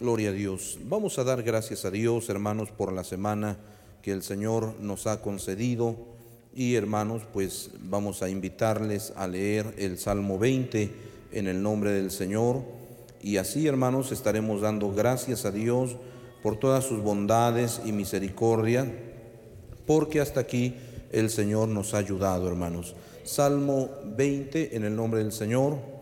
Gloria a Dios. Vamos a dar gracias a Dios, hermanos, por la semana que el Señor nos ha concedido. Y hermanos, pues vamos a invitarles a leer el Salmo 20 en el nombre del Señor. Y así, hermanos, estaremos dando gracias a Dios por todas sus bondades y misericordia, porque hasta aquí el Señor nos ha ayudado, hermanos. Salmo 20 en el nombre del Señor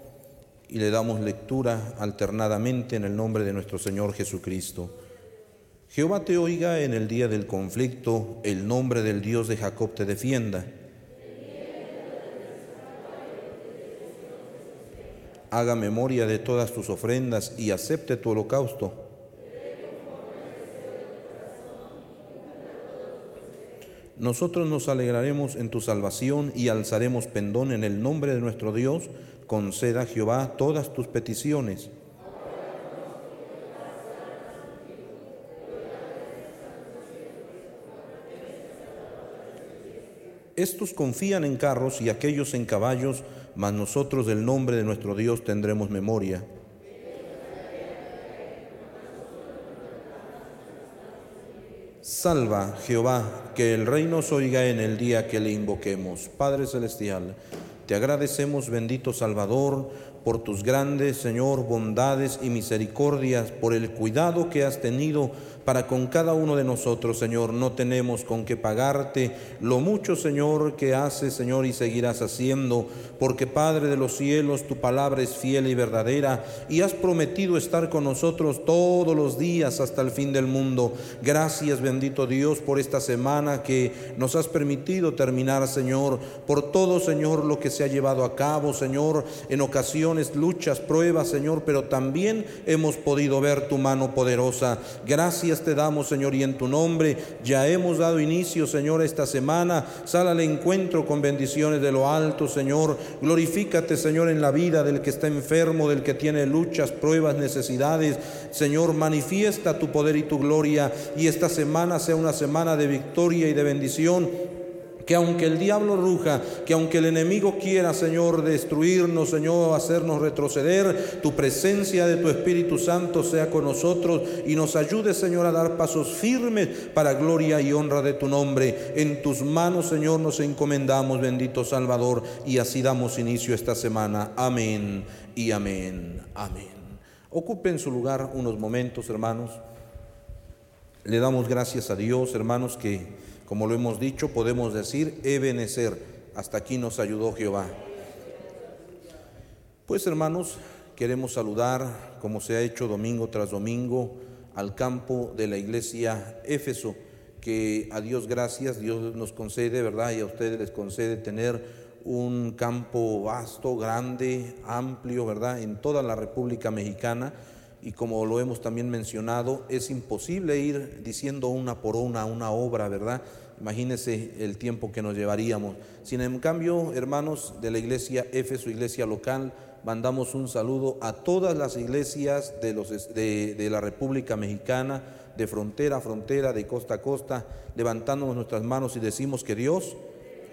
y le damos lectura alternadamente en el nombre de nuestro Señor Jesucristo. Jehová te oiga en el día del conflicto, el nombre del Dios de Jacob te defienda. Haga memoria de todas tus ofrendas y acepte tu holocausto. Nosotros nos alegraremos en tu salvación y alzaremos pendón en el nombre de nuestro Dios. Conceda Jehová todas tus peticiones. Estos confían en carros y aquellos en caballos, mas nosotros del nombre de nuestro Dios tendremos memoria. Salva, Jehová, que el rey nos oiga en el día que le invoquemos. Padre Celestial, te agradecemos, bendito Salvador, por tus grandes, Señor, bondades y misericordias, por el cuidado que has tenido para con cada uno de nosotros, Señor. No tenemos con qué pagarte lo mucho, Señor, que haces, Señor, y seguirás haciendo, porque Padre de los cielos, tu palabra es fiel y verdadera, y has prometido estar con nosotros todos los días hasta el fin del mundo. Gracias, bendito Dios, por esta semana que nos has permitido terminar, Señor, por todo, Señor, lo que se ha llevado a cabo, Señor, en ocasiones, luchas, pruebas, Señor, pero también hemos podido ver tu mano poderosa. Gracias te damos, Señor, y en tu nombre ya hemos dado inicio, Señor, esta semana. Sal al encuentro con bendiciones de lo alto, Señor. Glorifícate, Señor, en la vida del que está enfermo, del que tiene luchas, pruebas, necesidades. Señor, manifiesta tu poder y tu gloria y esta semana sea una semana de victoria y de bendición que aunque el diablo ruja, que aunque el enemigo quiera, Señor, destruirnos, Señor, hacernos retroceder, tu presencia de tu Espíritu Santo sea con nosotros y nos ayude, Señor, a dar pasos firmes para gloria y honra de tu nombre. En tus manos, Señor, nos encomendamos, bendito Salvador, y así damos inicio esta semana. Amén y amén. Amén. Ocupen su lugar unos momentos, hermanos. Le damos gracias a Dios, hermanos, que como lo hemos dicho, podemos decir, Ebenecer, hasta aquí nos ayudó Jehová. Pues hermanos, queremos saludar, como se ha hecho domingo tras domingo, al campo de la iglesia Éfeso, que a Dios gracias, Dios nos concede, ¿verdad? Y a ustedes les concede tener un campo vasto, grande, amplio, ¿verdad? En toda la República Mexicana y como lo hemos también mencionado, es imposible ir diciendo una por una una obra, ¿verdad? Imagínense el tiempo que nos llevaríamos. Sin en cambio, hermanos de la iglesia Éfeso, iglesia local, mandamos un saludo a todas las iglesias de, los, de, de la República Mexicana, de frontera a frontera, de costa a costa, levantándonos nuestras manos y decimos que Dios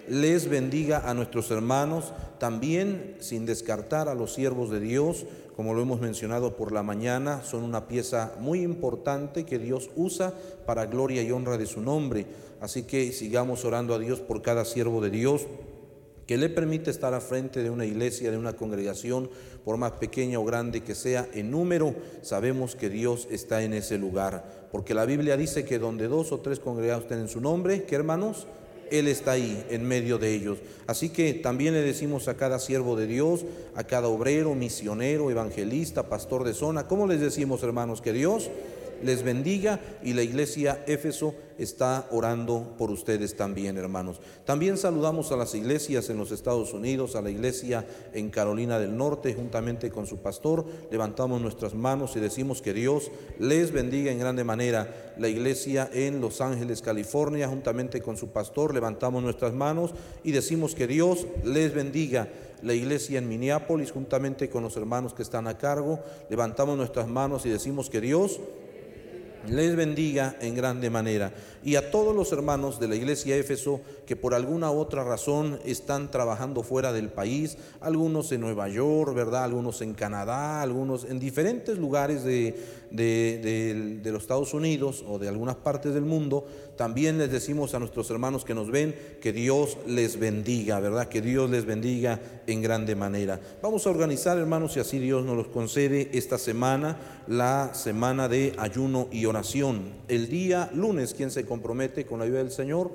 les bendiga a nuestros hermanos, también sin descartar a los siervos de Dios, como lo hemos mencionado por la mañana, son una pieza muy importante que Dios usa para gloria y honra de su nombre. Así que sigamos orando a Dios por cada siervo de Dios que le permite estar a frente de una iglesia, de una congregación, por más pequeña o grande que sea en número, sabemos que Dios está en ese lugar. Porque la Biblia dice que donde dos o tres congregados estén en su nombre, ¿qué hermanos? Él está ahí en medio de ellos. Así que también le decimos a cada siervo de Dios, a cada obrero, misionero, evangelista, pastor de zona, ¿cómo les decimos hermanos? Que Dios les bendiga y la iglesia Éfeso está orando por ustedes también, hermanos. También saludamos a las iglesias en los Estados Unidos, a la iglesia en Carolina del Norte, juntamente con su pastor. Levantamos nuestras manos y decimos que Dios les bendiga en grande manera. La iglesia en Los Ángeles, California, juntamente con su pastor, levantamos nuestras manos y decimos que Dios les bendiga la iglesia en Minneapolis, juntamente con los hermanos que están a cargo, levantamos nuestras manos y decimos que Dios les bendiga en grande manera. Y a todos los hermanos de la iglesia Éfeso que por alguna otra razón están trabajando fuera del país, algunos en Nueva York, ¿verdad? Algunos en Canadá, algunos en diferentes lugares de, de, los Estados Unidos o de algunas partes del mundo, también les decimos a nuestros hermanos que nos ven que Dios les bendiga, ¿verdad? Que Dios les bendiga en grande manera. Vamos a organizar, hermanos, si así Dios nos los concede, esta semana, la semana de ayuno y oración. El día lunes, ¿quién se compromete con la ayuda del Señor?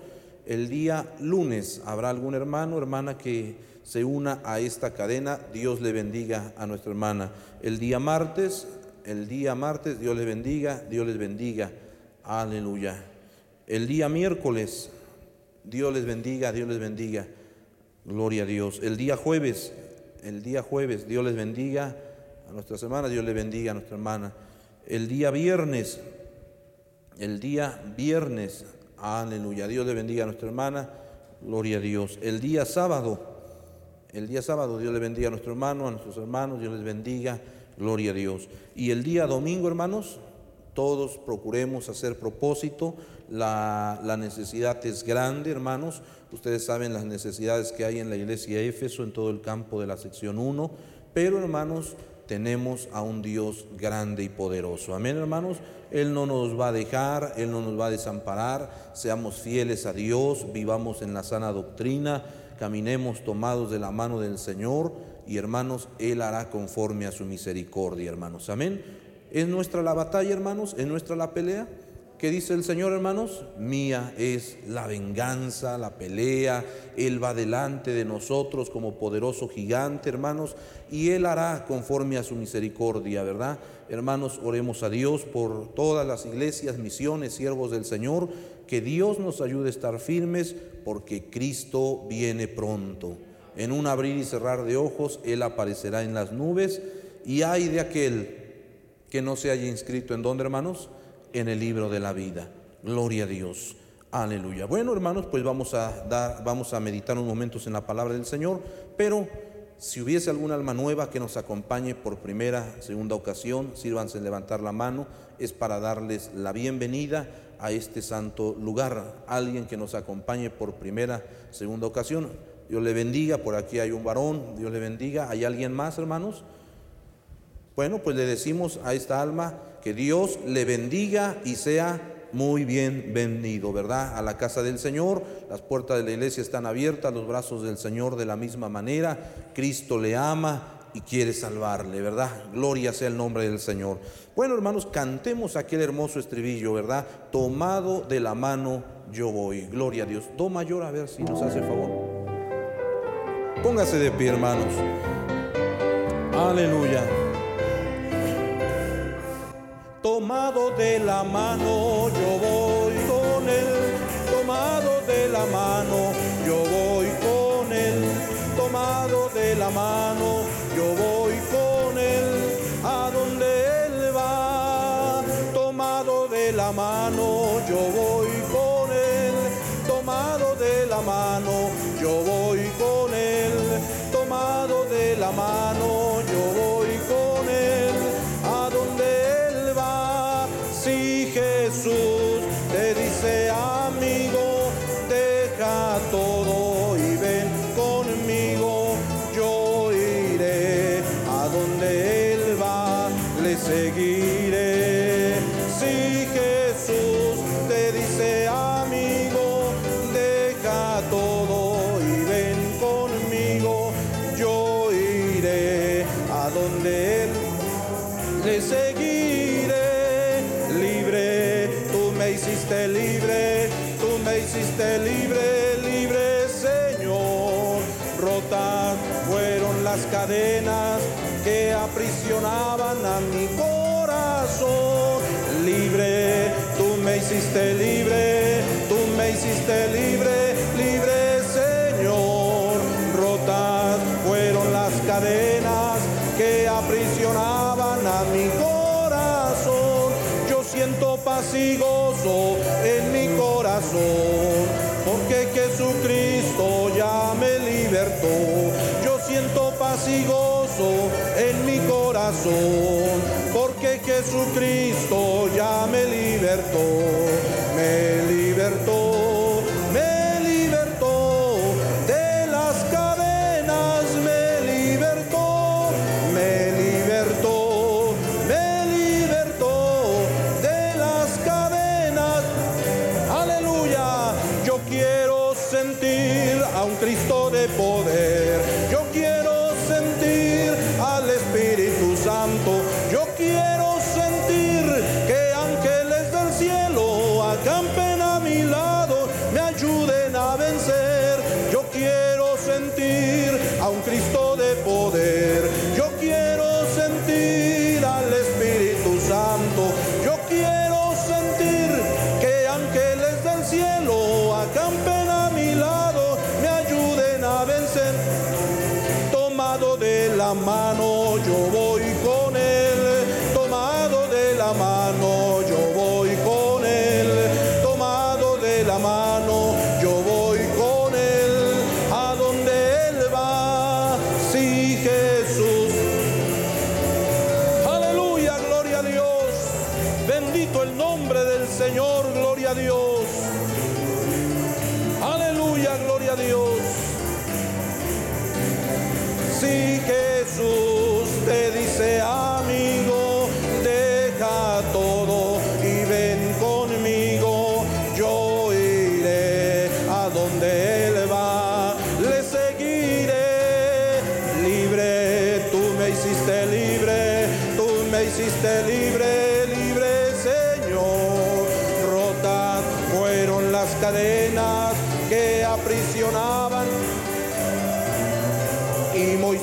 El día lunes habrá algún hermano, hermana que se una a esta cadena. Dios le bendiga a nuestra hermana. El día martes, el día martes, Dios les bendiga, Dios les bendiga. Aleluya. El día miércoles, Dios les bendiga, Dios les bendiga. Gloria a Dios. El día jueves, el día jueves, Dios les bendiga a nuestras hermanas, Dios les bendiga a nuestra hermana. El día viernes, el día viernes, aleluya, Dios le bendiga a nuestra hermana, gloria a Dios. El día sábado, el día sábado, Dios le bendiga a nuestro hermano, a nuestros hermanos, Dios les bendiga, gloria a Dios. Y el día domingo, hermanos, todos procuremos hacer propósito. La, necesidad es grande, hermanos. Ustedes saben las necesidades que hay en la iglesia Éfeso, en todo el campo de la sección 1. Pero, hermanos, tenemos a un Dios grande y poderoso. Amén, hermanos. Él no nos va a dejar, Él no nos va a desamparar. Seamos fieles a Dios, vivamos en la sana doctrina, caminemos tomados de la mano del Señor. Y hermanos, Él hará conforme a su misericordia, hermanos. Amén. ¿Es nuestra la batalla, hermanos? ¿Es nuestra la pelea? ¿Qué dice el Señor, hermanos? Mía es la venganza, la pelea. Él va delante de nosotros como poderoso gigante, hermanos, y Él hará conforme a su misericordia, ¿verdad? Hermanos, oremos a Dios por todas las iglesias, misiones, siervos del Señor, que Dios nos ayude a estar firmes, porque Cristo viene pronto. En un abrir y cerrar de ojos, Él aparecerá en las nubes, y hay de aquel que no se haya inscrito en dónde, hermanos? En el libro de la vida. Gloria a Dios. Aleluya. Bueno, hermanos, pues vamos a dar, vamos a meditar unos momentos en la palabra del Señor, pero si hubiese alguna alma nueva que nos acompañe por primera, segunda ocasión, sírvanse levantar la mano, es para darles la bienvenida a este santo lugar. Alguien que nos acompañe por primera, segunda ocasión. Dios le bendiga, por aquí hay un varón, Dios le bendiga. ¿Hay alguien más, hermanos? Bueno, pues le decimos a esta alma que Dios le bendiga y sea muy bienvenido, ¿verdad? A la casa del Señor, las puertas de la iglesia están abiertas, los brazos del Señor de la misma manera, Cristo le ama y quiere salvarle, ¿verdad? Gloria sea el nombre del Señor. Bueno, hermanos, cantemos aquel hermoso estribillo, ¿verdad? Tomado de la mano yo voy. Gloria a Dios. Do mayor, a ver si nos hace favor. Póngase de pie, hermanos. Aleluya tomado de la mano, yo voy con él, tomado de la mano, yo voy con él, tomado de la mano, yo voy con él, a donde él va, tomado de la mano, yo voy con él, tomado de la mano, y gozo en mi corazón, porque Jesucristo ya me libertó,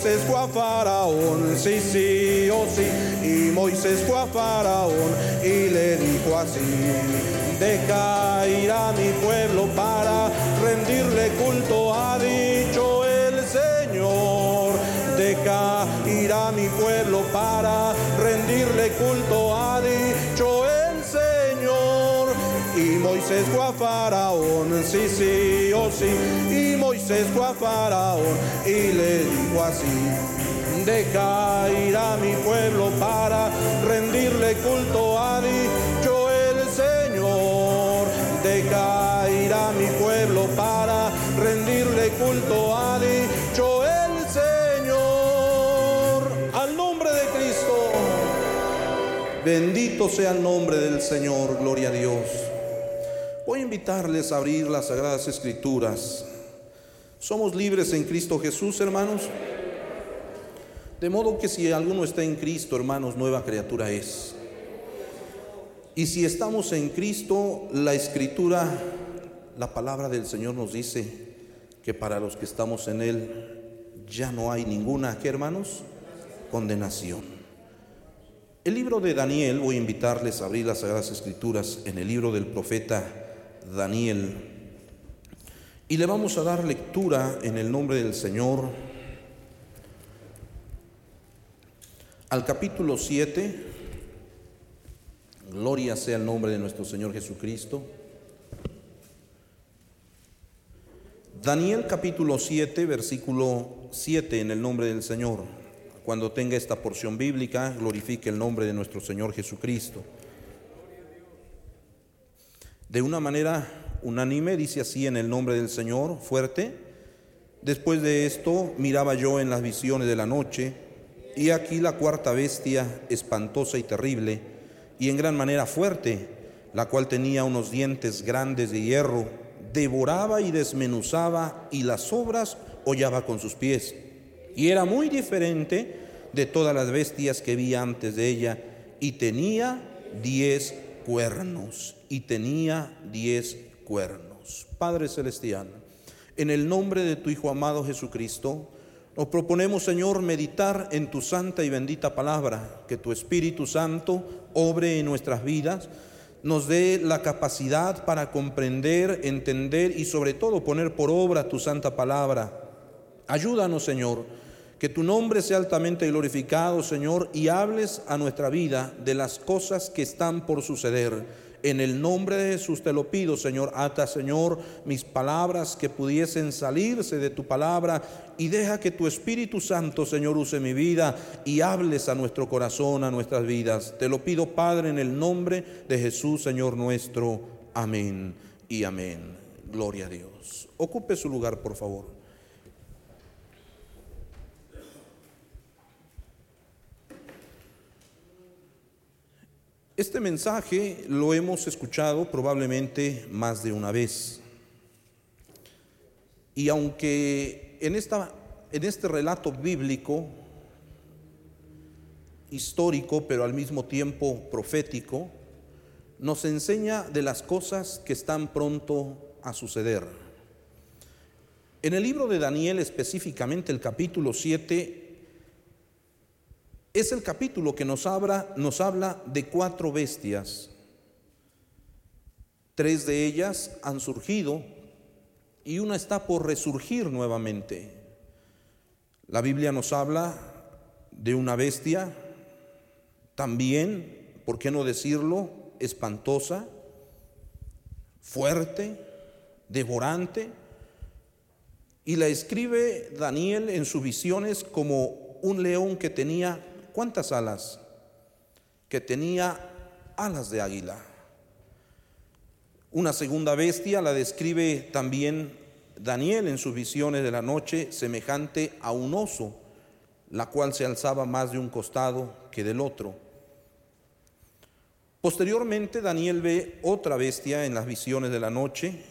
Moisés fue a Faraón, sí, sí, oh sí. Y Moisés fue a Faraón y le dijo así, deja ir a mi pueblo para rendirle culto, ha dicho el Señor. Deja ir a mi pueblo para rendirle culto, ha dicho el Señor. Y Moisés fue a Faraón, sí, sí, oh sí. Y Moisés fue a Faraón y le dijo así, deja a mi pueblo para rendirle culto, ha dicho el Señor. Deja ir a mi pueblo para rendirle culto, ha dicho el Señor. Al nombre de Cristo. Bendito sea el nombre del Señor, gloria a Dios. Voy a invitarles a abrir las Sagradas Escrituras. Somos libres en Cristo Jesús, hermanos. De modo que si alguno está en Cristo, hermanos, nueva criatura es. Y si estamos en Cristo, la Escritura, la palabra del Señor nos dice que para los que estamos en Él ya no hay ninguna, ¿qué hermanos? Condenación. El libro de Daniel, voy a invitarles a abrir las Sagradas Escrituras en el libro del profeta Daniel. Y le vamos a dar lectura en el nombre del Señor al capítulo 7. Gloria sea el nombre de nuestro Señor Jesucristo. Daniel capítulo 7, versículo 7 en el nombre del Señor. Cuando tenga esta porción bíblica, glorifique el nombre de nuestro Señor Jesucristo. De una manera unánime, dice así en el nombre del Señor, fuerte. Después de esto miraba yo en las visiones de la noche, y aquí la cuarta bestia, espantosa y terrible, y en gran manera fuerte, la cual tenía unos dientes grandes de hierro, devoraba y desmenuzaba, y las obras hollaba con sus pies. Y era muy diferente de todas las bestias que vi antes de ella, y tenía diez cuernos y tenía diez cuernos. Padre Celestial, en el nombre de tu Hijo amado Jesucristo, nos proponemos, Señor, meditar en tu santa y bendita palabra, que tu Espíritu Santo obre en nuestras vidas, nos dé la capacidad para comprender, entender y sobre todo poner por obra tu santa palabra. Ayúdanos, Señor que tu nombre sea altamente glorificado, Señor, y hables a nuestra vida de las cosas que están por suceder. En el nombre de Jesús te lo pido, Señor. Ata, Señor, mis palabras que pudiesen salirse de tu palabra y deja que tu Espíritu Santo, Señor, use mi vida y hables a nuestro corazón, a nuestras vidas. Te lo pido, Padre, en el nombre de Jesús, Señor nuestro. Amén y amén. Gloria a Dios. Ocupe su lugar, por favor. Este mensaje lo hemos escuchado probablemente más de una vez. Y aunque en, esta, en este relato bíblico, histórico, pero al mismo tiempo profético, nos enseña de las cosas que están pronto a suceder. En el libro de Daniel, específicamente el capítulo 7, es el capítulo que nos habla, nos habla de cuatro bestias. Tres de ellas han surgido y una está por resurgir nuevamente. La Biblia nos habla de una bestia también, ¿por qué no decirlo? Espantosa, fuerte, devorante. Y la escribe Daniel en sus visiones como un león que tenía ¿Cuántas alas? Que tenía alas de águila. Una segunda bestia la describe también Daniel en sus visiones de la noche, semejante a un oso, la cual se alzaba más de un costado que del otro. Posteriormente Daniel ve otra bestia en las visiones de la noche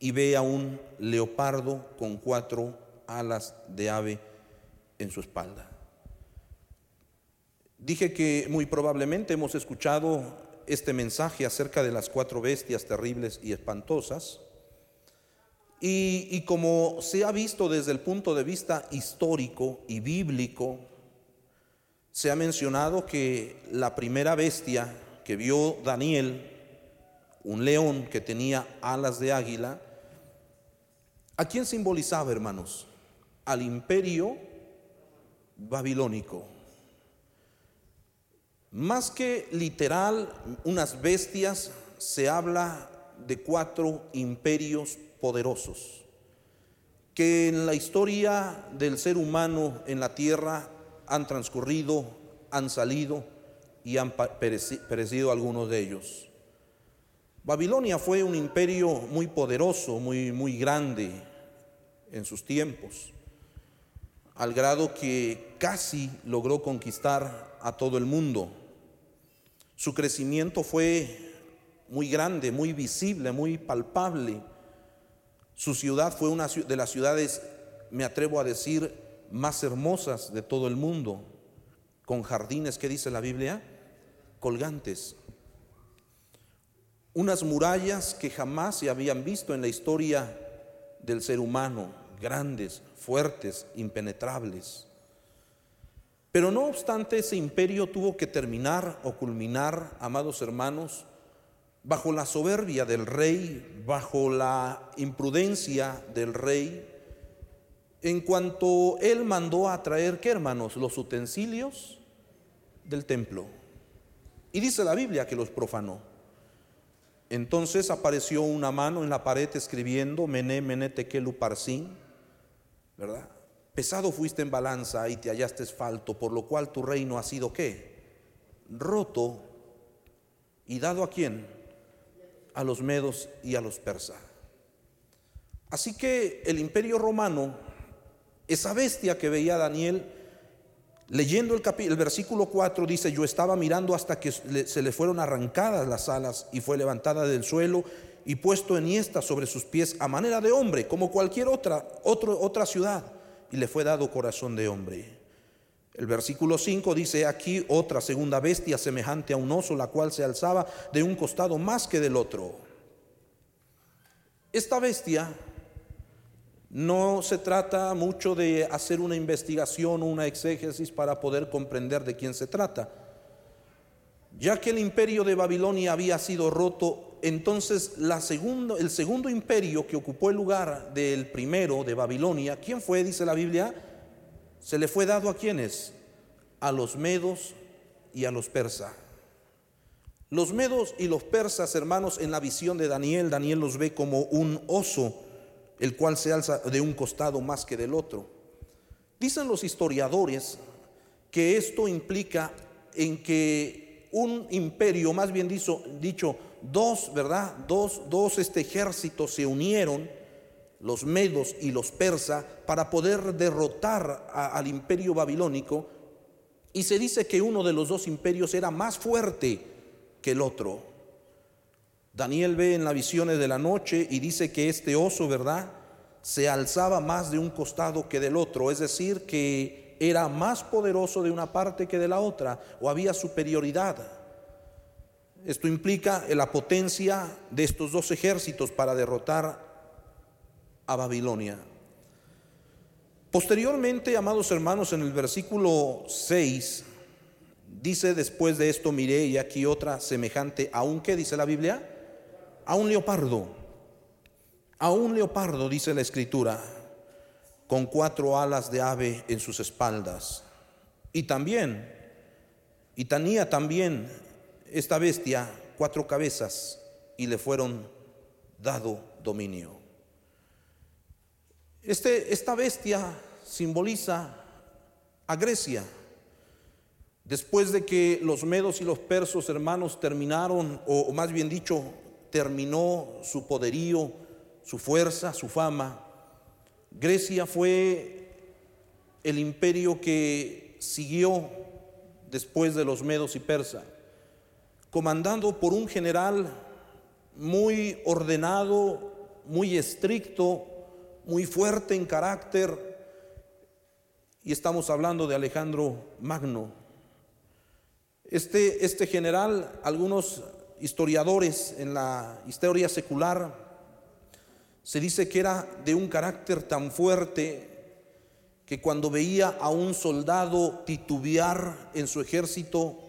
y ve a un leopardo con cuatro alas de ave en su espalda. Dije que muy probablemente hemos escuchado este mensaje acerca de las cuatro bestias terribles y espantosas. Y, como se ha visto desde el punto de vista histórico y bíblico, se ha mencionado que la primera bestia que vio Daniel, un león que tenía alas de águila, ¿a quién simbolizaba, hermanos? Al imperio babilónico. Más que literal, unas bestias, se habla de cuatro imperios poderosos que en la historia del ser humano en la tierra han transcurrido, han salido y han perecido algunos de ellos. Babilonia fue un imperio muy poderoso, muy, muy grande en sus tiempos, al grado que casi logró conquistar a todo el mundo. Su crecimiento fue muy grande, muy visible, muy palpable. Su ciudad fue una de las ciudades, me atrevo a decir, más hermosas de todo el mundo, con jardines, ¿qué dice la Biblia? Colgantes. Unas murallas que jamás se habían visto en la historia del ser humano, grandes, fuertes, impenetrables. Pero no obstante, ese imperio tuvo que terminar o culminar, amados hermanos, bajo la soberbia del rey, bajo la imprudencia del rey, en cuanto él mandó a traer, ¿qué hermanos? Los utensilios del templo. Y dice la Biblia que los profanó. Entonces apareció una mano en la pared escribiendo Mené, Mené, Tekelu, Parsin, ¿verdad? Pesado fuiste en balanza y te hallaste falto, por lo cual tu reino ha sido qué? Roto y dado a quién? A los medos y a los persas. Así que el imperio romano, esa bestia que veía Daniel, leyendo el, el versículo 4 dice, yo estaba mirando hasta que se le fueron arrancadas las alas y fue levantada del suelo y puesto en sobre sus pies a manera de hombre, como cualquier otra, otra ciudad y le fue dado corazón de hombre. El versículo 5 dice, aquí otra segunda bestia semejante a un oso, la cual se alzaba de un costado más que del otro. Esta bestia no se trata mucho de hacer una investigación o una exégesis para poder comprender de quién se trata. Ya que el imperio de Babilonia había sido roto entonces el segundo imperio que ocupó el lugar del primero de Babilonia, ¿quién fue? Dice la Biblia, se le fue dado a quienes? A los medos y a los persas. Los medos y los persas, hermanos, en la visión de Daniel, Daniel los ve como un oso, el cual se alza de un costado más que del otro. Dicen los historiadores que esto implica en que un imperio, más bien dicho dos, ¿verdad? Dos, dos este, ejércitos se unieron, los medos y los persas, para poder derrotar al imperio babilónico. Y se dice que uno de los dos imperios era más fuerte que el otro. Daniel ve en las visiones de la noche y dice que este oso, ¿verdad? Se alzaba más de un costado que del otro, es decir, que era más poderoso de una parte que de la otra, o había superioridad. Esto implica la potencia de estos dos ejércitos para derrotar a Babilonia. Posteriormente, amados hermanos, en el versículo 6, Dice después de esto, miré y aquí otra semejante, aunque dice la Biblia, a un leopardo, a un leopardo, dice la escritura, con cuatro alas de ave en sus espaldas. Y también, y tenía también esta bestia cuatro cabezas y le fueron dado dominio. Este, esta bestia simboliza a Grecia. Después de que los medos y los persos hermanos terminaron, o más bien dicho, terminó su poderío, su fuerza, su fama, Grecia fue el imperio que siguió después de los medos y persas, comandando por un general muy ordenado, muy estricto, muy fuerte en carácter, y estamos hablando de Alejandro Magno. Este, este general, algunos historiadores en la historia secular, se dice que era de un carácter tan fuerte que cuando veía a un soldado titubear en su ejército,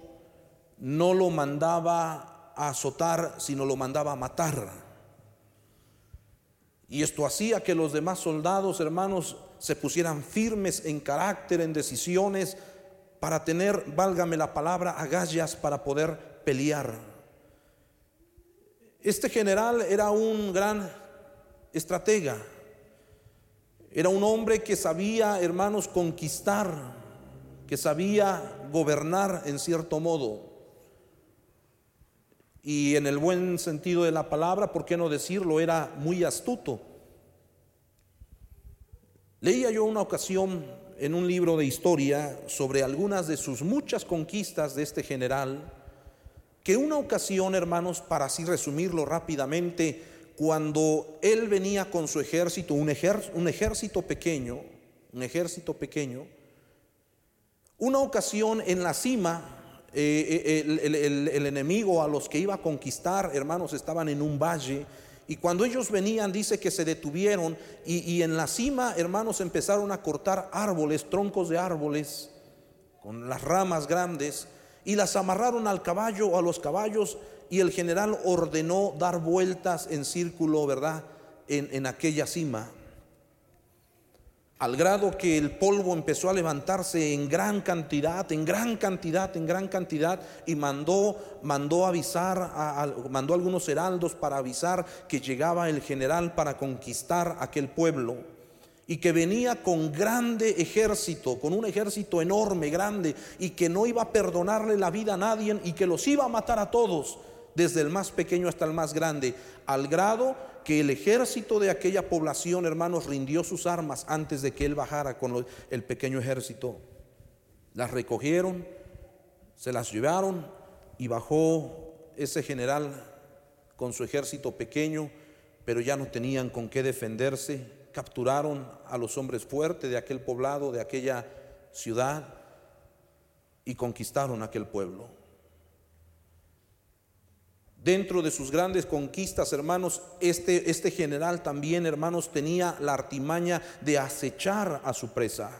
no lo mandaba a azotar, sino lo mandaba a matar. Y esto hacía que los demás soldados, hermanos, se pusieran firmes en carácter, en decisiones, para tener, válgame la palabra, agallas para poder pelear. Este general era un gran estratega, era un hombre que sabía, hermanos, conquistar, que sabía gobernar en cierto modo. Y en el buen sentido de la palabra, ¿por qué no decirlo? Era muy astuto. Leía yo una ocasión en un libro de historia sobre algunas de sus muchas conquistas de este general, que una ocasión, hermanos, para así resumirlo rápidamente, cuando él venía con su ejército, un, ejército pequeño, un ejército pequeño, una ocasión en la cima, eh, eh, el enemigo a los que iba a conquistar, hermanos, estaban en un valle, y cuando ellos venían, dice que se detuvieron y, en la cima, hermanos, empezaron a cortar árboles, troncos de árboles, con las ramas grandes, y las amarraron al caballo a los caballos, y el general ordenó dar vueltas en círculo, ¿verdad?, en aquella cima al grado que el polvo empezó a levantarse en gran cantidad, en gran cantidad, en gran cantidad, y mandó, mandó avisar, a, mandó algunos heraldos para avisar que llegaba el general para conquistar aquel pueblo y que venía con grande ejército, con un ejército enorme, grande, y que no iba a perdonarle la vida a nadie y que los iba a matar a todos, desde el más pequeño hasta el más grande, al grado que el ejército de aquella población, hermanos, rindió sus armas antes de que él bajara con el pequeño ejército. Las recogieron, se las llevaron y bajó ese general con su ejército pequeño, pero ya no tenían con qué defenderse. Capturaron a los hombres fuertes de aquel poblado, de aquella ciudad, y conquistaron aquel pueblo. Dentro de sus grandes conquistas, hermanos, este, este general también, hermanos, tenía la artimaña de acechar a su presa.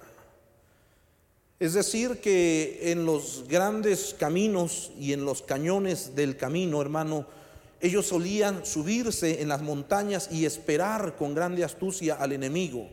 Es decir, que en los grandes caminos y en los cañones del camino, hermano, ellos solían subirse en las montañas y esperar con grande astucia al enemigo.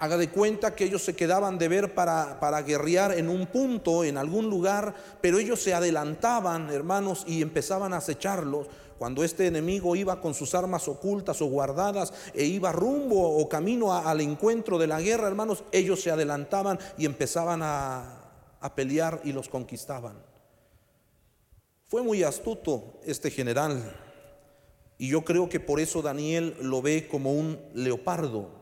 Haga de cuenta que ellos se quedaban de ver para, para guerrear en un punto, en algún lugar, pero ellos se adelantaban, hermanos, y empezaban a acecharlos. Cuando este enemigo iba con sus armas ocultas o guardadas e iba rumbo o camino al encuentro de la guerra, hermanos, ellos se adelantaban y empezaban a, a pelear y los conquistaban. Fue muy astuto este general y yo creo que por eso Daniel lo ve como un leopardo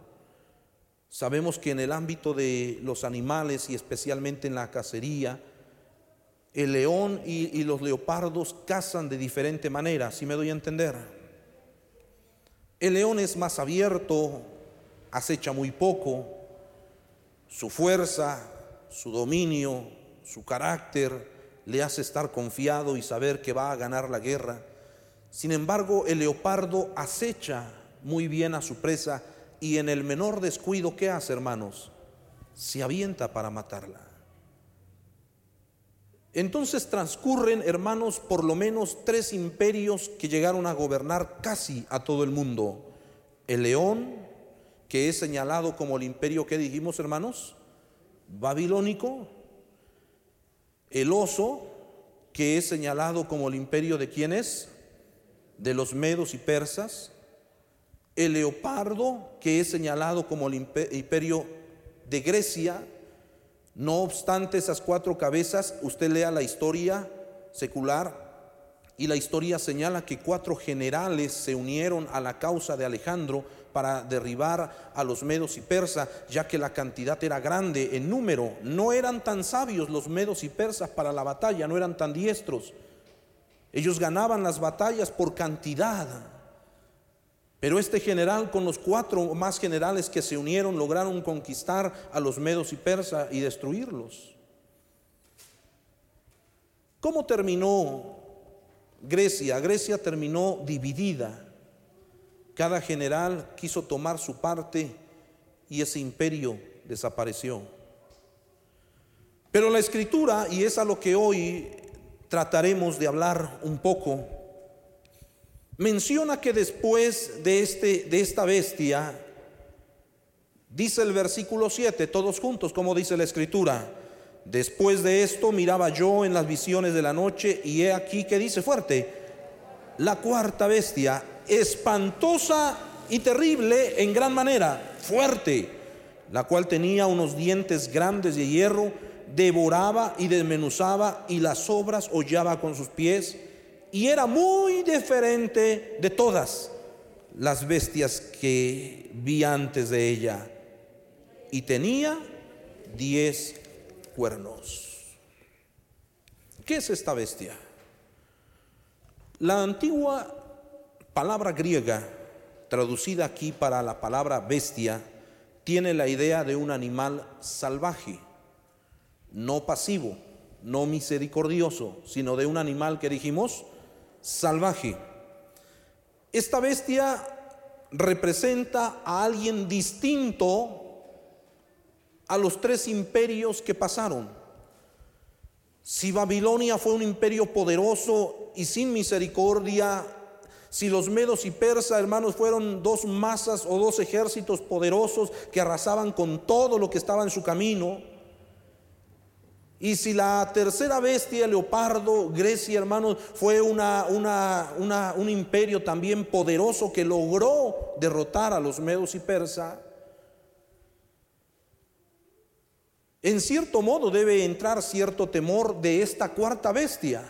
Sabemos que en el ámbito de los animales y especialmente en la cacería, el león y, los leopardos cazan de diferente manera, si me doy a entender. El león es más abierto, acecha muy poco, su fuerza, su dominio, su carácter le hace estar confiado y saber que va a ganar la guerra. Sin embargo, el leopardo acecha muy bien a su presa y en el menor descuido, ¿qué hace, hermanos? Se avienta para matarla. Entonces transcurren, hermanos, por lo menos tres imperios que llegaron a gobernar casi a todo el mundo. El león, que es señalado como el imperio que dijimos, hermanos, babilónico. El oso, que es señalado como el imperio de quienes? De los medos y persas el leopardo, que es señalado como el imperio de Grecia. No obstante esas cuatro cabezas, usted lea la historia secular y la historia señala que cuatro generales se unieron a la causa de Alejandro para derribar a los medos y persas, ya que la cantidad era grande en número. No eran tan sabios los medos y persas para la batalla, no eran tan diestros. Ellos ganaban las batallas por cantidad. Pero este general con los cuatro más generales que se unieron lograron conquistar a los medos y persas y destruirlos. ¿Cómo terminó Grecia? Grecia terminó dividida. Cada general quiso tomar su parte y ese imperio desapareció. Pero la escritura, y es a lo que hoy trataremos de hablar un poco, menciona que después de, este, de esta bestia, dice el versículo 7, todos juntos, como dice la escritura, después de esto miraba yo en las visiones de la noche y he aquí que dice fuerte, la cuarta bestia, espantosa y terrible en gran manera, fuerte, la cual tenía unos dientes grandes de hierro, devoraba y desmenuzaba y las obras hollaba con sus pies y era muy diferente de todas las bestias que vi antes de ella. Y tenía diez cuernos. ¿Qué es esta bestia? La antigua palabra griega, traducida aquí para la palabra bestia, tiene la idea de un animal salvaje, no pasivo, no misericordioso, sino de un animal que dijimos salvaje. Esta bestia representa a alguien distinto a los tres imperios que pasaron. Si Babilonia fue un imperio poderoso y sin misericordia, si los medos y persas, hermanos, fueron dos masas o dos ejércitos poderosos que arrasaban con todo lo que estaba en su camino, y si la tercera bestia, leopardo, Grecia, hermanos, fue una, un imperio también poderoso que logró derrotar a los medos y persas, en cierto modo debe entrar cierto temor de esta cuarta bestia.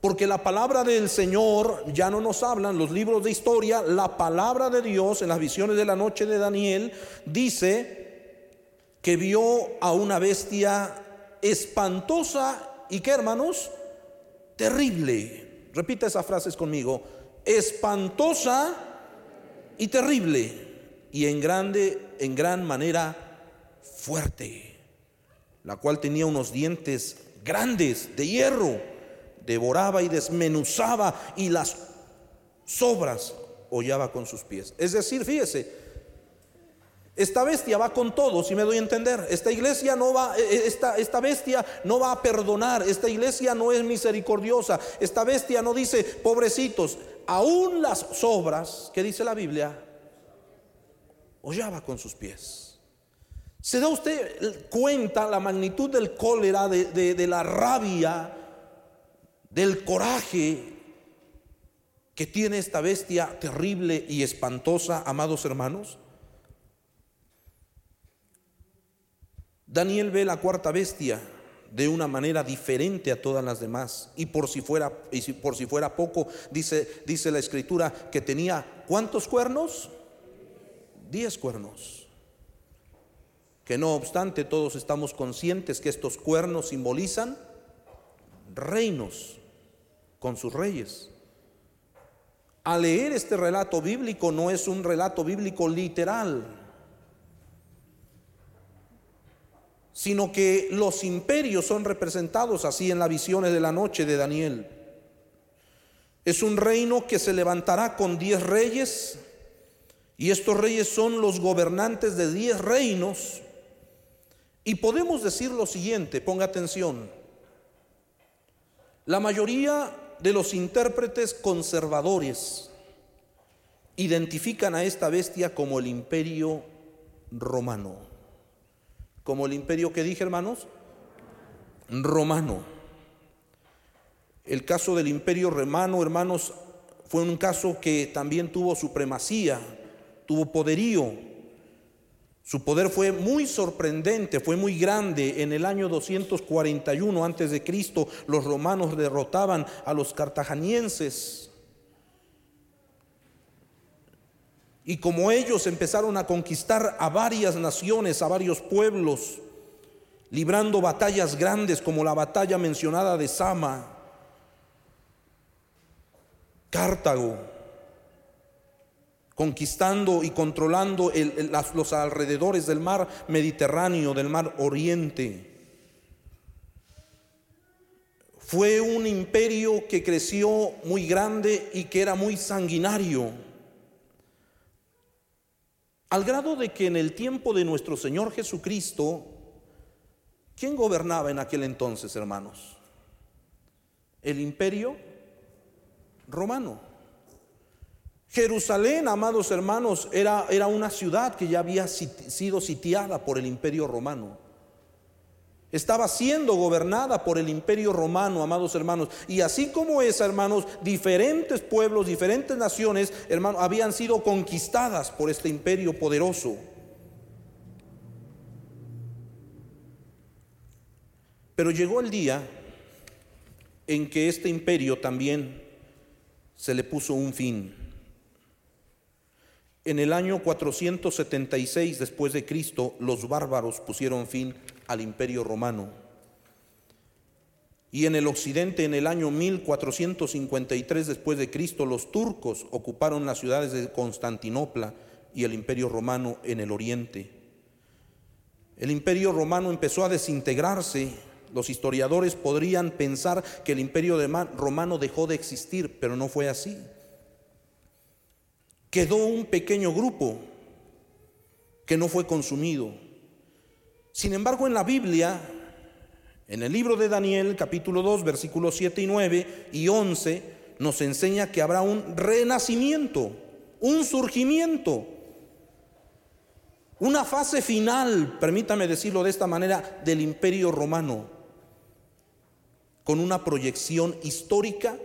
Porque la palabra del Señor ya no nos hablan los libros de historia, la palabra de Dios en las visiones de la noche de Daniel dice que vio a una bestia espantosa y qué hermanos, terrible. Repita esas frases conmigo, espantosa y terrible y en grande, en gran manera fuerte, la cual tenía unos dientes grandes de hierro, devoraba y desmenuzaba y las sobras hollaba con sus pies. Es decir, fíjese, esta bestia va con todo, si me doy a entender. Esta iglesia no va, eh, eh, esta, esta bestia no va a perdonar. Esta iglesia no es misericordiosa. Esta bestia no dice, pobrecitos, aún las sobras, que dice la Biblia, hollaba con sus pies. ¿Se da usted cuenta la magnitud del cólera, de, de la rabia, del coraje que tiene esta bestia terrible y espantosa, amados hermanos? Daniel ve la cuarta bestia de una manera diferente a todas las demás. Y por si fuera, y por si fuera poco, dice, dice la escritura que tenía ¿cuántos cuernos? Diez cuernos. Que no obstante, todos estamos conscientes que estos cuernos simbolizan reinos con sus reyes. Al leer este relato bíblico no es un relato bíblico literal, sino que los imperios son representados así en las visiones de la noche de Daniel. Es un reino que se levantará con diez reyes y estos reyes son los gobernantes de diez reinos. Y podemos decir lo siguiente, ponga atención, la mayoría de los intérpretes conservadores identifican a esta bestia como el imperio romano como el imperio que dije, hermanos, romano. El caso del imperio romano, hermanos, fue un caso que también tuvo supremacía, tuvo poderío. Su poder fue muy sorprendente, fue muy grande. En el año 241 antes de Cristo, los romanos derrotaban a los cartaginienses Y como ellos empezaron a conquistar a varias naciones, a varios pueblos, librando batallas grandes como la batalla mencionada de Sama, Cartago, conquistando y controlando los alrededores del mar Mediterráneo, del mar Oriente. Fue un imperio que creció muy grande y que era muy sanguinario. Al grado de que en el tiempo de nuestro Señor Jesucristo, ¿quién gobernaba en aquel entonces, hermanos? El imperio romano. Jerusalén, amados hermanos, era, era una ciudad que ya había sido sitiada por el imperio romano estaba siendo gobernada por el imperio romano, amados hermanos. Y así como esa, hermanos, diferentes pueblos, diferentes naciones, hermanos, habían sido conquistadas por este imperio poderoso. Pero llegó el día en que este imperio también se le puso un fin. En el año 476 después de Cristo, los bárbaros pusieron fin al imperio romano. Y en el occidente, en el año 1453 después de Cristo, los turcos ocuparon las ciudades de Constantinopla y el imperio romano en el oriente. El imperio romano empezó a desintegrarse. Los historiadores podrían pensar que el imperio romano dejó de existir, pero no fue así. Quedó un pequeño grupo que no fue consumido. Sin embargo, en la Biblia, en el libro de Daniel, capítulo 2, versículos 7 y 9 y 11, nos enseña que habrá un renacimiento, un surgimiento, una fase final, permítame decirlo de esta manera, del imperio romano, con una proyección histórica,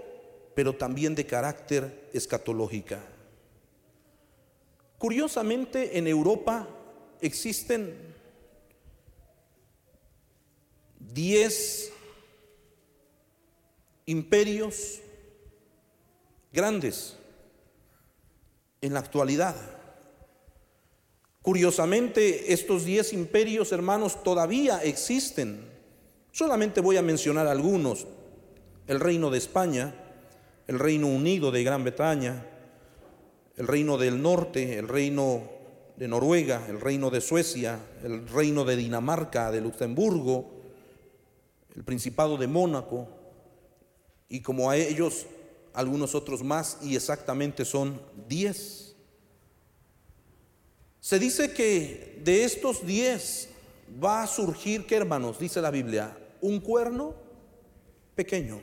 pero también de carácter escatológica. Curiosamente, en Europa existen diez imperios grandes en la actualidad. Curiosamente, estos diez imperios, hermanos, todavía existen. Solamente voy a mencionar algunos. El reino de España, el reino unido de Gran Bretaña, el reino del norte, el reino de Noruega, el reino de Suecia, el reino de Dinamarca, de Luxemburgo, el Principado de Mónaco, y como a ellos algunos otros más, y exactamente son diez. Se dice que de estos diez va a surgir, ¿qué hermanos? Dice la Biblia, un cuerno pequeño.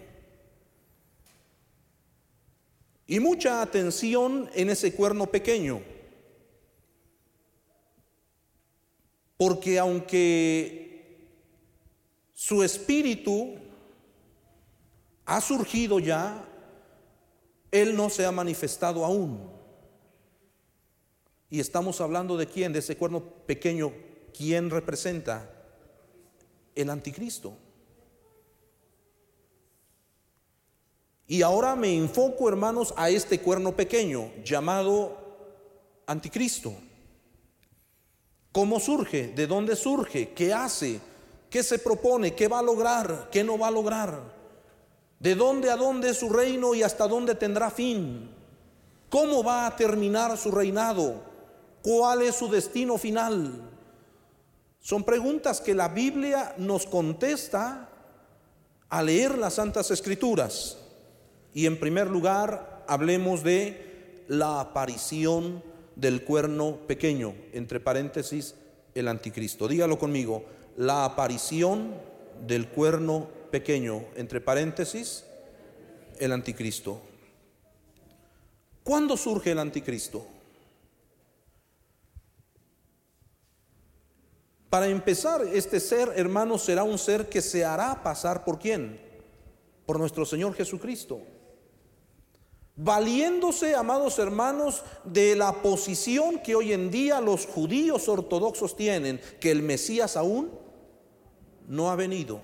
Y mucha atención en ese cuerno pequeño. Porque aunque su espíritu ha surgido ya, Él no se ha manifestado aún. Y estamos hablando de quién, de ese cuerno pequeño, ¿quién representa? El anticristo. Y ahora me enfoco, hermanos, a este cuerno pequeño llamado anticristo. ¿Cómo surge? ¿De dónde surge? ¿Qué hace? ¿Qué se propone? ¿Qué va a lograr? ¿Qué no va a lograr? ¿De dónde a dónde es su reino y hasta dónde tendrá fin? ¿Cómo va a terminar su reinado? ¿Cuál es su destino final? Son preguntas que la Biblia nos contesta al leer las Santas Escrituras. Y en primer lugar, hablemos de la aparición del cuerno pequeño, entre paréntesis, el anticristo. Dígalo conmigo, la aparición del cuerno pequeño, entre paréntesis, el anticristo. ¿Cuándo surge el anticristo? Para empezar, este ser, hermano, será un ser que se hará pasar por quién? Por nuestro Señor Jesucristo valiéndose, amados hermanos, de la posición que hoy en día los judíos ortodoxos tienen, que el Mesías aún no ha venido.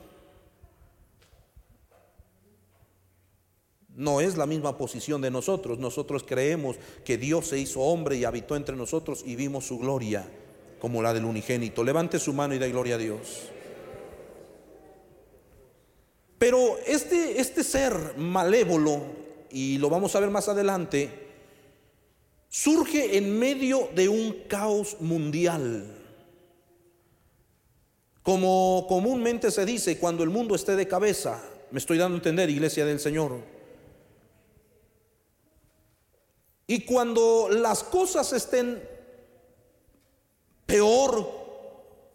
No es la misma posición de nosotros. Nosotros creemos que Dios se hizo hombre y habitó entre nosotros y vimos su gloria como la del unigénito. Levante su mano y da gloria a Dios. Pero este, este ser malévolo y lo vamos a ver más adelante, surge en medio de un caos mundial. Como comúnmente se dice, cuando el mundo esté de cabeza, me estoy dando a entender, iglesia del Señor. Y cuando las cosas estén peor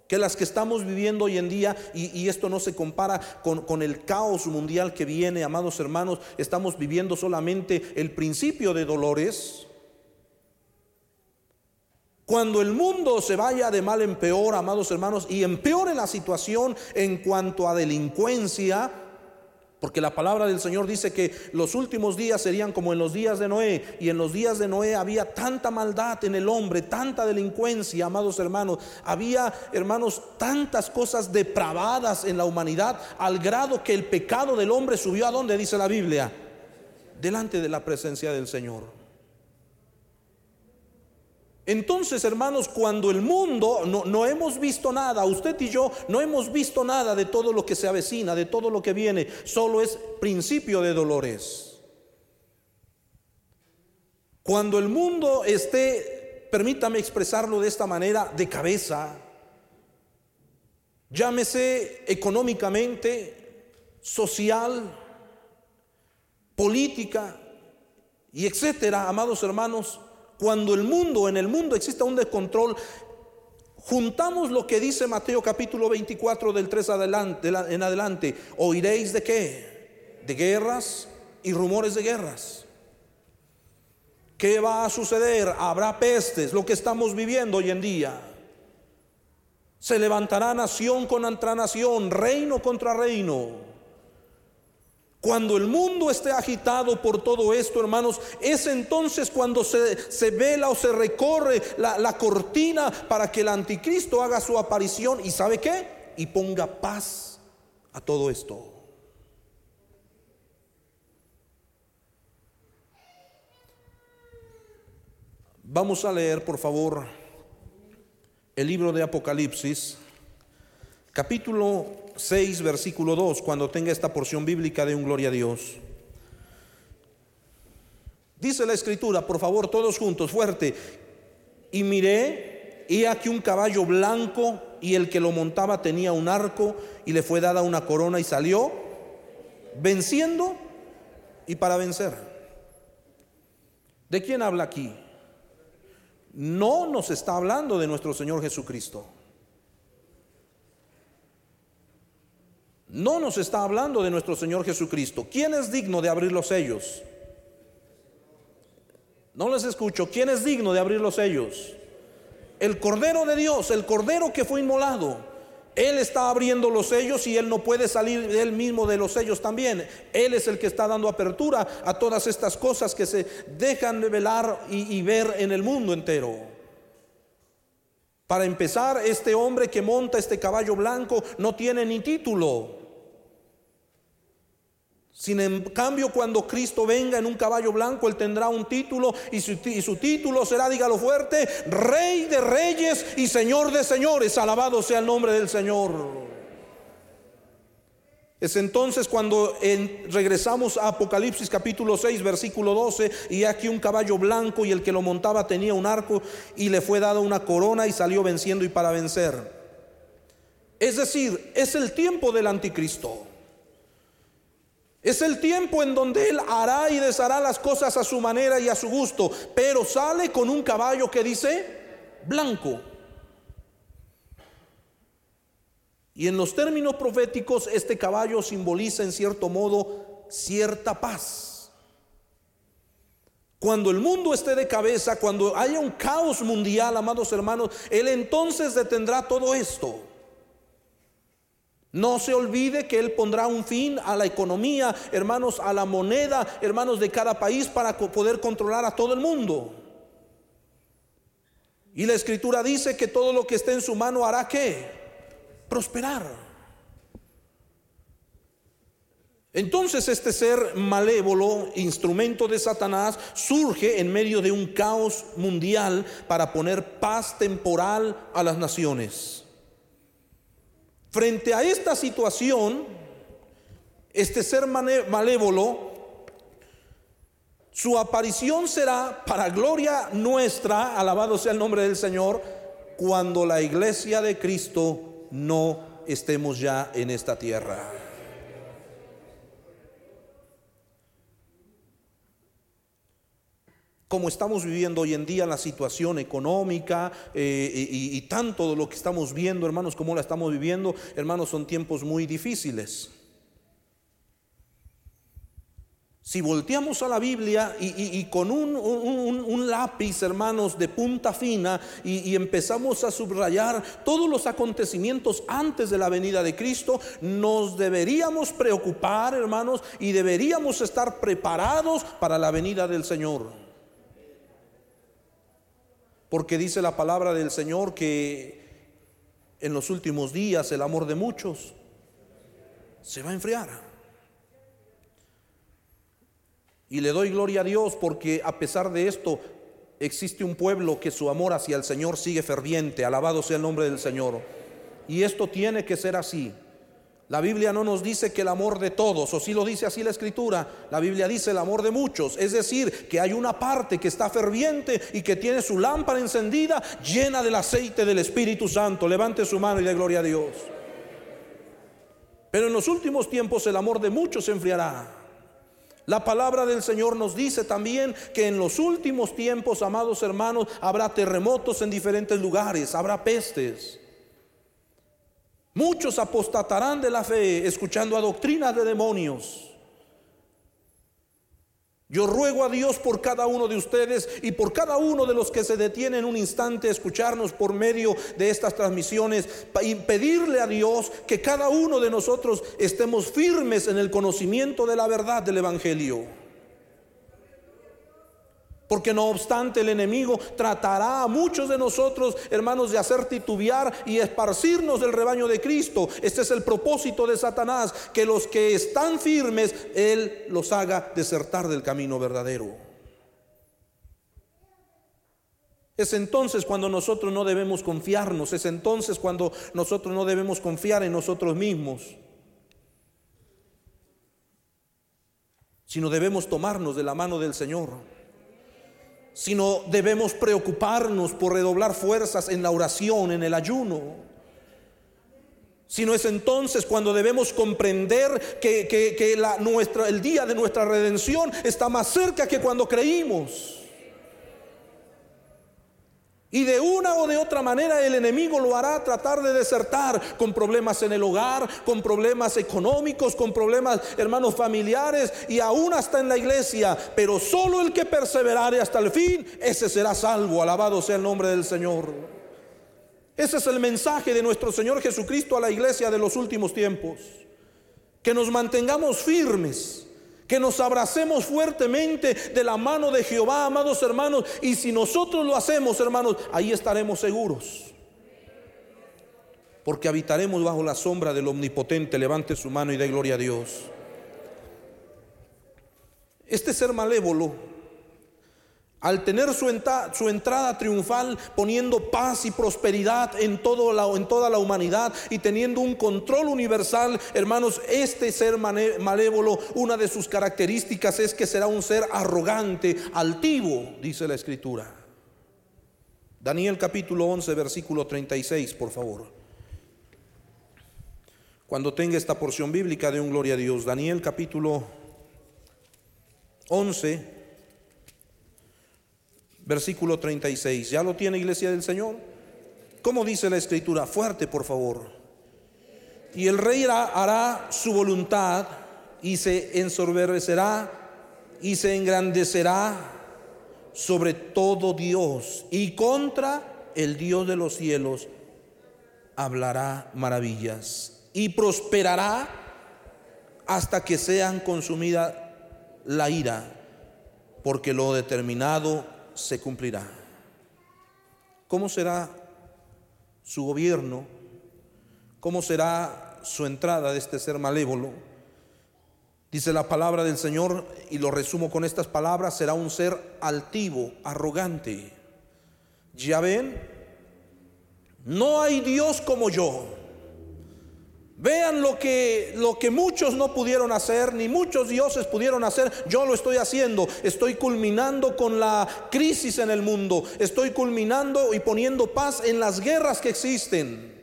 que las que estamos viviendo hoy en día, y, esto no se compara con, con, el caos mundial que viene, amados hermanos, estamos viviendo solamente el principio de dolores. Cuando el mundo se vaya de mal en peor, amados hermanos, y empeore la situación en cuanto a delincuencia, porque la palabra del Señor dice que los últimos días serían como en los días de Noé. Y en los días de Noé había tanta maldad en el hombre, tanta delincuencia, amados hermanos. Había, hermanos, tantas cosas depravadas en la humanidad al grado que el pecado del hombre subió a donde dice la Biblia. Delante de la presencia del Señor. Entonces, hermanos, cuando el mundo no, hemos visto nada, usted y yo no hemos visto nada de todo lo que se avecina, de todo lo que viene, solo es principio de dolores. Cuando el mundo esté, permítame expresarlo de esta manera, de cabeza, llámese económicamente, social, política y etcétera, amados hermanos, cuando el mundo, en el mundo exista un descontrol, juntamos lo que dice Mateo capítulo 24 del 3 adelante, en adelante, oiréis de qué? De guerras y rumores de guerras. ¿Qué va a suceder? Habrá pestes, lo que estamos viviendo hoy en día. Se levantará nación contra nación, reino contra reino. Cuando el mundo esté agitado por todo esto, hermanos, es entonces cuando se, vela o se recorre la, la cortina para que el anticristo haga su aparición y sabe qué? Y ponga paz a todo esto. Vamos a leer, por favor, el libro de Apocalipsis, capítulo 6, versículo 2, cuando tenga esta porción bíblica de un gloria a Dios. Dice la escritura, por favor, todos juntos, fuerte. Y miré, y aquí un caballo blanco, y el que lo montaba tenía un arco, y le fue dada una corona, y salió venciendo y para vencer. ¿De quién habla aquí? No nos está hablando de nuestro Señor Jesucristo. No nos está hablando de nuestro Señor Jesucristo. ¿Quién es digno de abrir los sellos? No les escucho. ¿Quién es digno de abrir los sellos? El Cordero de Dios, el Cordero que fue inmolado. Él está abriendo los sellos y Él no puede salir Él mismo de los sellos también. Él es el que está dando apertura a todas estas cosas que se dejan de velar y ver en el mundo entero. Para empezar, este hombre que monta este caballo blanco no tiene ni título. Sin en cambio, cuando Cristo venga en un caballo blanco, Él tendrá un título y su, título será, dígalo fuerte, Rey de Reyes y Señor de Señores. Alabado sea el nombre del Señor. Es entonces cuando en, regresamos a Apocalipsis capítulo 6, versículo 12, y aquí un caballo blanco y el que lo montaba tenía un arco y le fue dada una corona y salió venciendo y para vencer. Es decir, es el tiempo del anticristo. Es el tiempo en donde Él hará y deshará las cosas a su manera y a su gusto, pero sale con un caballo que dice blanco. Y en los términos proféticos, este caballo simboliza en cierto modo cierta paz. Cuando el mundo esté de cabeza, cuando haya un caos mundial, amados hermanos, Él entonces detendrá todo esto. No se olvide que Él pondrá un fin a la economía, hermanos, a la moneda, hermanos, de cada país para poder controlar a todo el mundo. Y la escritura dice que todo lo que esté en su mano hará que prosperar. Entonces este ser malévolo, instrumento de Satanás, surge en medio de un caos mundial para poner paz temporal a las naciones. Frente a esta situación, este ser malévolo, su aparición será para gloria nuestra, alabado sea el nombre del Señor, cuando la iglesia de Cristo no estemos ya en esta tierra. Como estamos viviendo hoy en día la situación económica eh, y, tanto de lo que estamos viendo, hermanos, como la estamos viviendo, hermanos, son tiempos muy difíciles. Si volteamos a la Biblia y, con un, lápiz, hermanos, de punta fina y, empezamos a subrayar todos los acontecimientos antes de la venida de Cristo, nos deberíamos preocupar, hermanos, y deberíamos estar preparados para la venida del Señor. Porque dice la palabra del Señor que en los últimos días el amor de muchos se va a enfriar. Y le doy gloria a Dios porque a pesar de esto existe un pueblo que su amor hacia el Señor sigue ferviente. Alabado sea el nombre del Señor. Y esto tiene que ser así. La Biblia no nos dice que el amor de todos, o si lo dice así la escritura, la Biblia dice el amor de muchos, es decir, que hay una parte que está ferviente y que tiene su lámpara encendida llena del aceite del Espíritu Santo. Levante su mano y de gloria a Dios. Pero en los últimos tiempos el amor de muchos se enfriará. La palabra del Señor nos dice también que en los últimos tiempos, amados hermanos, habrá terremotos en diferentes lugares, habrá pestes. Muchos apostatarán de la fe escuchando a doctrinas de demonios. Yo ruego a Dios por cada uno de ustedes y por cada uno de los que se detienen un instante a escucharnos por medio de estas transmisiones y pedirle a Dios que cada uno de nosotros estemos firmes en el conocimiento de la verdad del Evangelio. Porque no obstante el enemigo tratará a muchos de nosotros, hermanos, de hacer titubear y esparcirnos del rebaño de Cristo. Este es el propósito de Satanás, que los que están firmes, Él los haga desertar del camino verdadero. Es entonces cuando nosotros no debemos confiarnos, es entonces cuando nosotros no debemos confiar en nosotros mismos, sino debemos tomarnos de la mano del Señor sino debemos preocuparnos por redoblar fuerzas en la oración, en el ayuno. Sino es entonces cuando debemos comprender que, la, nuestra, el día de nuestra redención está más cerca que cuando creímos. Y de una o de otra manera el enemigo lo hará tratar de desertar con problemas en el hogar, con problemas económicos, con problemas hermanos familiares y aún hasta en la iglesia. Pero solo el que perseverare hasta el fin, ese será salvo. Alabado sea el nombre del Señor. Ese es el mensaje de nuestro Señor Jesucristo a la iglesia de los últimos tiempos. Que nos mantengamos firmes, que nos abracemos fuertemente de la mano de Jehová, amados hermanos. Y si nosotros lo hacemos, hermanos, ahí estaremos seguros. Porque habitaremos bajo la sombra del Omnipotente. Levante su mano y dé gloria a Dios. Este ser malévolo al tener su, entrada triunfal poniendo paz y prosperidad en, en toda la humanidad y teniendo un control universal, hermanos, este ser malévolo, una de sus características es que será un ser arrogante, altivo, dice la escritura. Daniel capítulo 11, versículo 36, por favor. Cuando tenga esta porción bíblica de un gloria a Dios, Daniel capítulo 11, versículo 36. ¿Ya lo tiene iglesia del Señor? ¿Cómo dice la escritura? Fuerte, por favor. Y el rey hará su voluntad y se ensorbecerá y se engrandecerá sobre todo Dios y contra el Dios de los cielos hablará maravillas y prosperará hasta que sean consumida la ira, porque lo determinado se cumplirá. ¿Cómo será su gobierno? ¿Cómo será su entrada de este ser malévolo? Dice la palabra del Señor, y lo resumo con estas palabras, será un ser altivo, arrogante. Ya ven, no hay Dios como yo. Vean lo que, lo que muchos no pudieron hacer, ni muchos dioses pudieron hacer, yo lo estoy haciendo. Estoy culminando con la crisis en el mundo. Estoy culminando y poniendo paz en las guerras que existen.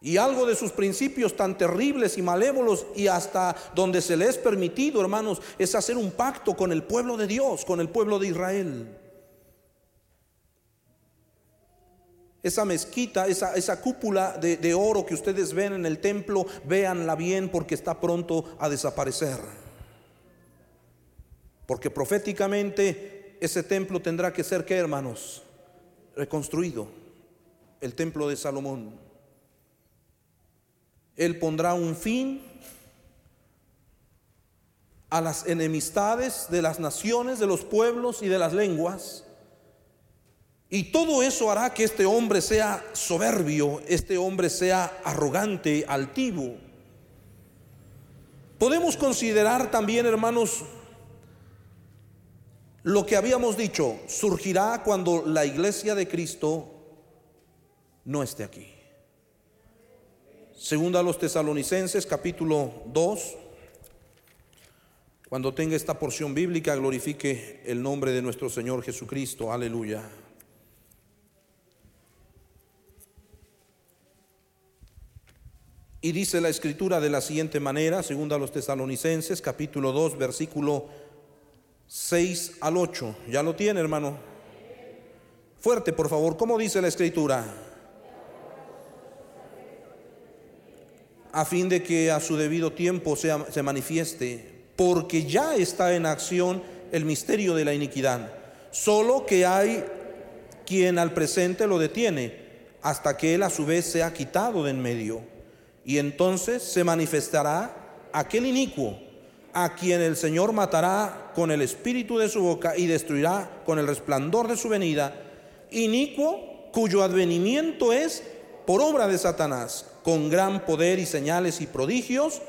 Y algo de sus principios tan terribles y malévolos y hasta donde se le es permitido, hermanos, es hacer un pacto con el pueblo de Dios, con el pueblo de Israel. Esa mezquita, esa, esa cúpula de, de oro que ustedes ven en el templo, véanla bien porque está pronto a desaparecer. Porque proféticamente ese templo tendrá que ser, ¿qué hermanos? Reconstruido. El templo de Salomón. Él pondrá un fin a las enemistades de las naciones, de los pueblos y de las lenguas. Y todo eso hará que este hombre sea soberbio, este hombre sea arrogante, altivo. Podemos considerar también, hermanos, lo que habíamos dicho, surgirá cuando la iglesia de Cristo no esté aquí. Segunda a los tesalonicenses, capítulo 2. Cuando tenga esta porción bíblica, glorifique el nombre de nuestro Señor Jesucristo. Aleluya. Y dice la escritura de la siguiente manera, según a los tesalonicenses, capítulo 2, versículo 6 al 8. ¿Ya lo tiene, hermano? Fuerte, por favor. ¿Cómo dice la escritura? A fin de que a su debido tiempo sea, se manifieste, porque ya está en acción el misterio de la iniquidad. Solo que hay quien al presente lo detiene, hasta que él a su vez sea quitado de en medio. Y entonces se manifestará aquel inicuo a quien el Señor matará con el espíritu de su boca y destruirá con el resplandor de su venida. Inicuo cuyo advenimiento es por obra de Satanás, con gran poder y señales y prodigios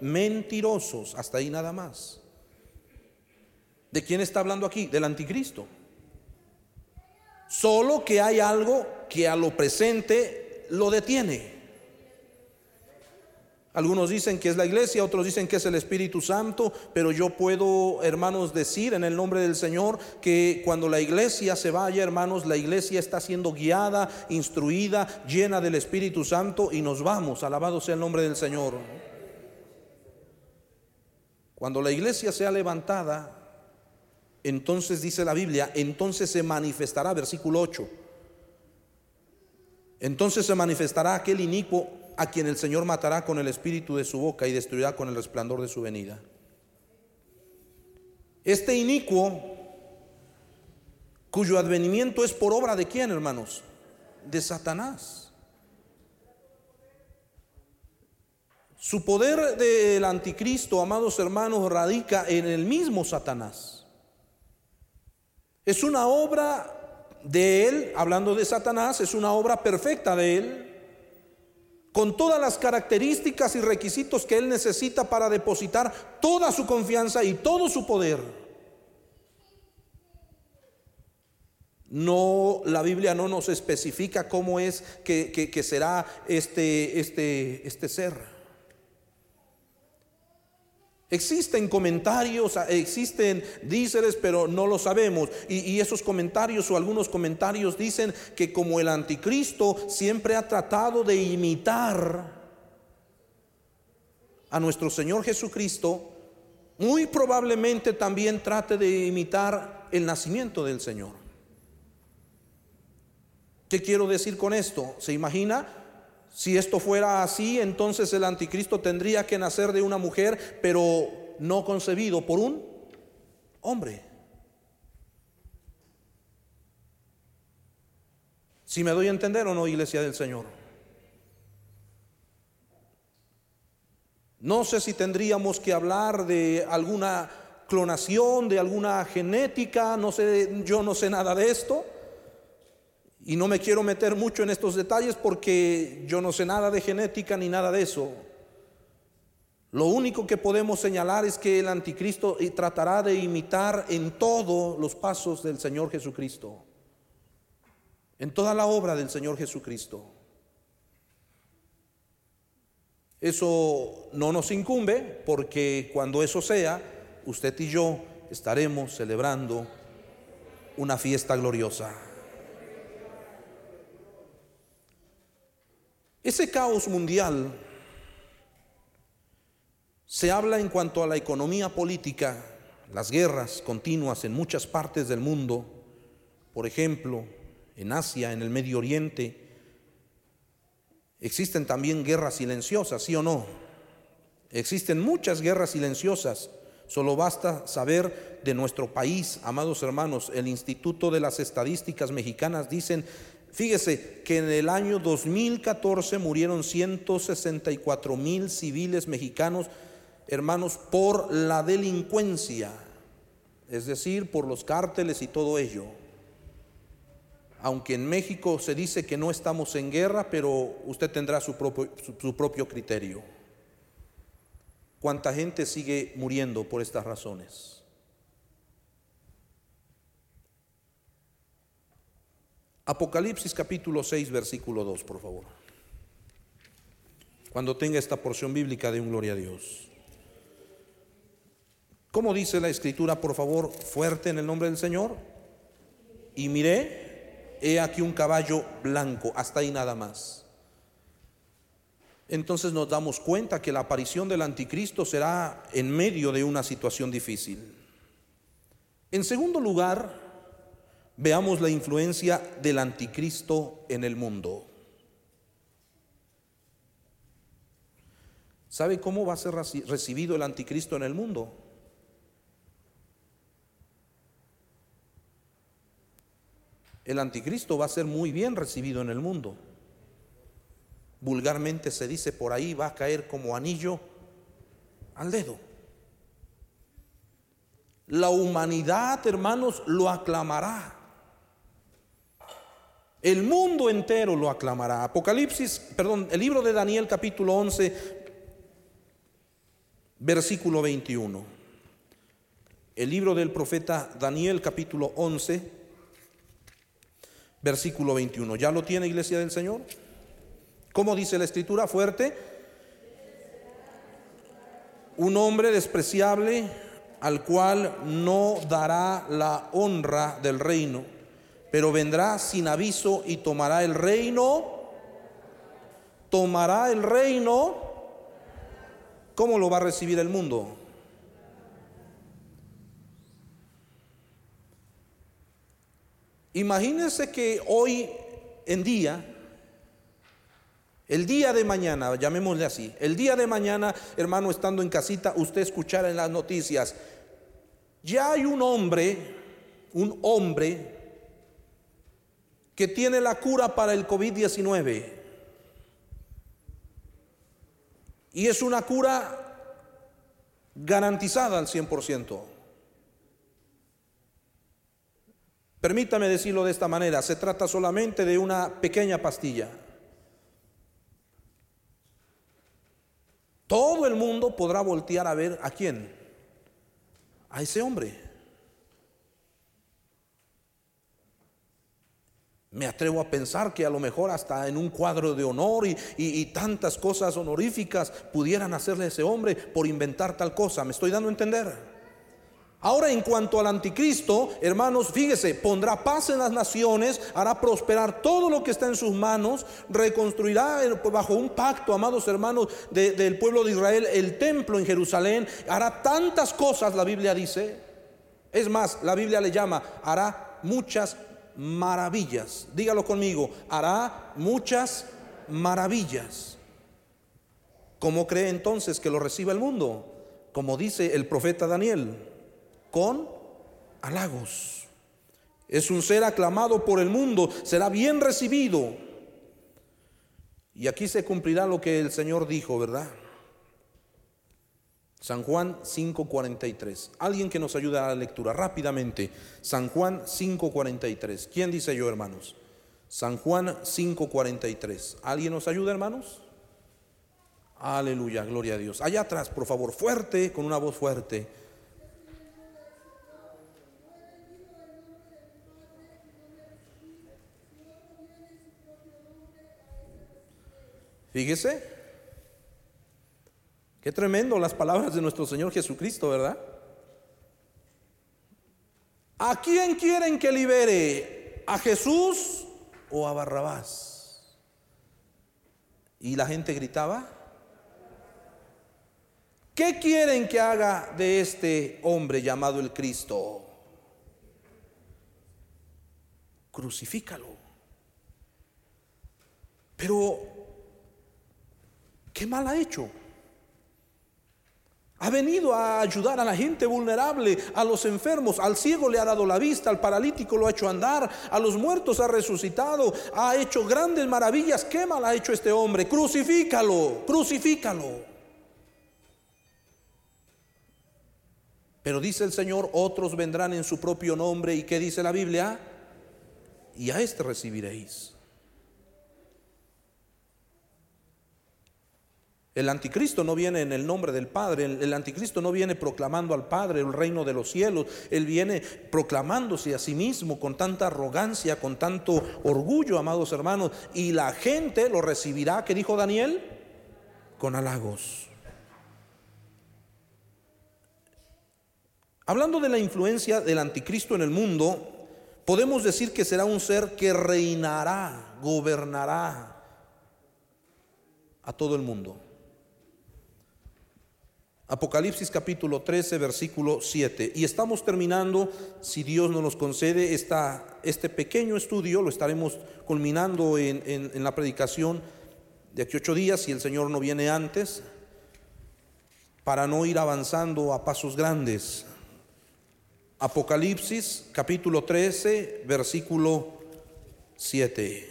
mentirosos. Hasta ahí nada más. ¿De quién está hablando aquí? Del anticristo. Solo que hay algo que a lo presente lo detiene. Algunos dicen que es la iglesia, otros dicen que es el Espíritu Santo, pero yo puedo, hermanos, decir en el nombre del Señor que cuando la iglesia se vaya, hermanos, la iglesia está siendo guiada, instruida, llena del Espíritu Santo y nos vamos. Alabado sea el nombre del Señor. Cuando la iglesia sea levantada, entonces dice la Biblia, entonces se manifestará, versículo 8. Entonces se manifestará aquel inicuo a quien el Señor matará con el espíritu de su boca y destruirá con el resplandor de su venida. Este inicuo cuyo advenimiento es por obra de quién, hermanos? De Satanás. Su poder del anticristo, amados hermanos, radica en el mismo Satanás. Es una obra de él, hablando de Satanás, es una obra perfecta de él, con todas las características y requisitos que él necesita para depositar toda su confianza y todo su poder. No, la Biblia no nos especifica cómo es que, será este, este, este ser. Existen comentarios, existen díceres, pero no lo sabemos. Y, y, esos comentarios o algunos comentarios dicen que como el anticristo siempre ha tratado de imitar a nuestro Señor Jesucristo, muy probablemente también trate de imitar el nacimiento del Señor. ¿Qué quiero decir con esto? ¿Se imagina? Si esto fuera así, entonces el anticristo tendría que nacer de una mujer, pero no concebido por un hombre. Si me doy a entender o no, iglesia del Señor. No sé si tendríamos que hablar de alguna clonación, de alguna genética, no sé, yo no sé nada de esto. Y no me quiero meter mucho en estos detalles porque yo no sé nada de genética ni nada de eso. Lo único que podemos señalar es que el anticristo tratará de imitar en todos los pasos del Señor Jesucristo, en toda la obra del Señor Jesucristo. Eso no nos incumbe porque cuando eso sea, usted y yo estaremos celebrando una fiesta gloriosa. Ese caos mundial se habla en cuanto a la economía política, las guerras continuas en muchas partes del mundo, por ejemplo, en Asia, en el Medio Oriente. Existen también guerras silenciosas, ¿sí o no? Existen muchas guerras silenciosas. Solo basta saber de nuestro país, amados hermanos, el Instituto de las Estadísticas Mexicanas dicen Fíjese que en el año 2014 murieron 164 mil civiles mexicanos, hermanos, por la delincuencia, es decir, por los cárteles y todo ello. Aunque en México se dice que no estamos en guerra, pero usted tendrá su propio, su propio criterio. ¿Cuánta gente sigue muriendo por estas razones? Apocalipsis capítulo 6, versículo 2, por favor. Cuando tenga esta porción bíblica de un gloria a Dios. ¿Cómo dice la escritura, por favor, fuerte en el nombre del Señor? Y miré, he aquí un caballo blanco, hasta ahí nada más. Entonces nos damos cuenta que la aparición del anticristo será en medio de una situación difícil. En segundo lugar, veamos la influencia del anticristo en el mundo. ¿Sabe cómo va a ser recibido el anticristo en el mundo? El anticristo va a ser muy bien recibido en el mundo. Vulgarmente se dice por ahí va a caer como anillo al dedo. La humanidad, hermanos, lo aclamará. El mundo entero lo aclamará. Apocalipsis, perdón, el libro de Daniel capítulo 11, versículo 21. El libro del profeta Daniel capítulo 11, versículo 21. ¿Ya lo tiene iglesia del Señor? ¿Cómo dice la escritura fuerte? Un hombre despreciable al cual no dará la honra del reino pero vendrá sin aviso y tomará el reino. Tomará el reino. ¿Cómo lo va a recibir el mundo? Imagínense que hoy en día, el día de mañana, llamémosle así, el día de mañana, hermano, estando en casita, usted escuchara en las noticias, ya hay un hombre, un hombre que tiene la cura para el COVID-19. Y es una cura garantizada al 100%. Permítame decirlo de esta manera, se trata solamente de una pequeña pastilla. Todo el mundo podrá voltear a ver a quién, a ese hombre. Me atrevo a pensar que a lo mejor hasta en un cuadro de honor y, tantas cosas honoríficas pudieran hacerle a ese hombre por inventar tal cosa. ¿Me estoy dando a entender? Ahora en cuanto al anticristo, hermanos, fíjese, pondrá paz en las naciones, hará prosperar todo lo que está en sus manos, reconstruirá bajo un pacto, amados hermanos, del pueblo de Israel, el templo en Jerusalén, hará tantas cosas, la Biblia dice. Es más, la Biblia le llama, hará muchas maravillas. Dígalo conmigo, hará muchas maravillas. ¿Cómo cree entonces que lo reciba el mundo? Como dice el profeta Daniel, con halagos. Es un ser aclamado por el mundo, será bien recibido. Y aquí se cumplirá lo que el Señor dijo, ¿verdad? San Juan 5:43. Alguien que nos ayude a la lectura rápidamente. San Juan 5:43. ¿Quién dice yo, hermanos? San Juan 5:43. ¿Alguien nos ayuda, hermanos? Aleluya, gloria a Dios. Allá atrás, por favor, fuerte, con una voz fuerte. Fíjese, Qué tremendo las palabras de nuestro Señor Jesucristo, ¿verdad? ¿A quién quieren que libere? ¿A Jesús o a Barrabás? Y la gente gritaba, ¿qué quieren que haga de este hombre llamado el Cristo? Crucifícalo. Pero, ¿qué mal ha hecho? Ha venido a ayudar a la gente vulnerable, a los enfermos, al ciego le ha dado la vista, al paralítico lo ha hecho andar, a los muertos ha resucitado, ha hecho grandes maravillas. ¿Qué mal ha hecho este hombre? Crucifícalo, crucifícalo. Pero dice el Señor, otros vendrán en su propio nombre. ¿Y qué dice la Biblia? Y a este recibiréis. El anticristo no viene en el nombre del Padre, el, anticristo no viene proclamando al Padre el reino de los cielos, él viene proclamándose a sí mismo con tanta arrogancia, con tanto orgullo, amados hermanos, y la gente lo recibirá, ¿qué dijo Daniel? Con halagos. Hablando de la influencia del anticristo en el mundo, podemos decir que será un ser que reinará, gobernará a todo el mundo. Apocalipsis capítulo 13, versículo 7. Y estamos terminando, si Dios nos los concede, esta, este pequeño estudio, lo estaremos culminando en, en la predicación de aquí ocho días, si el Señor no viene antes, para no ir avanzando a pasos grandes. Apocalipsis capítulo 13, versículo 7.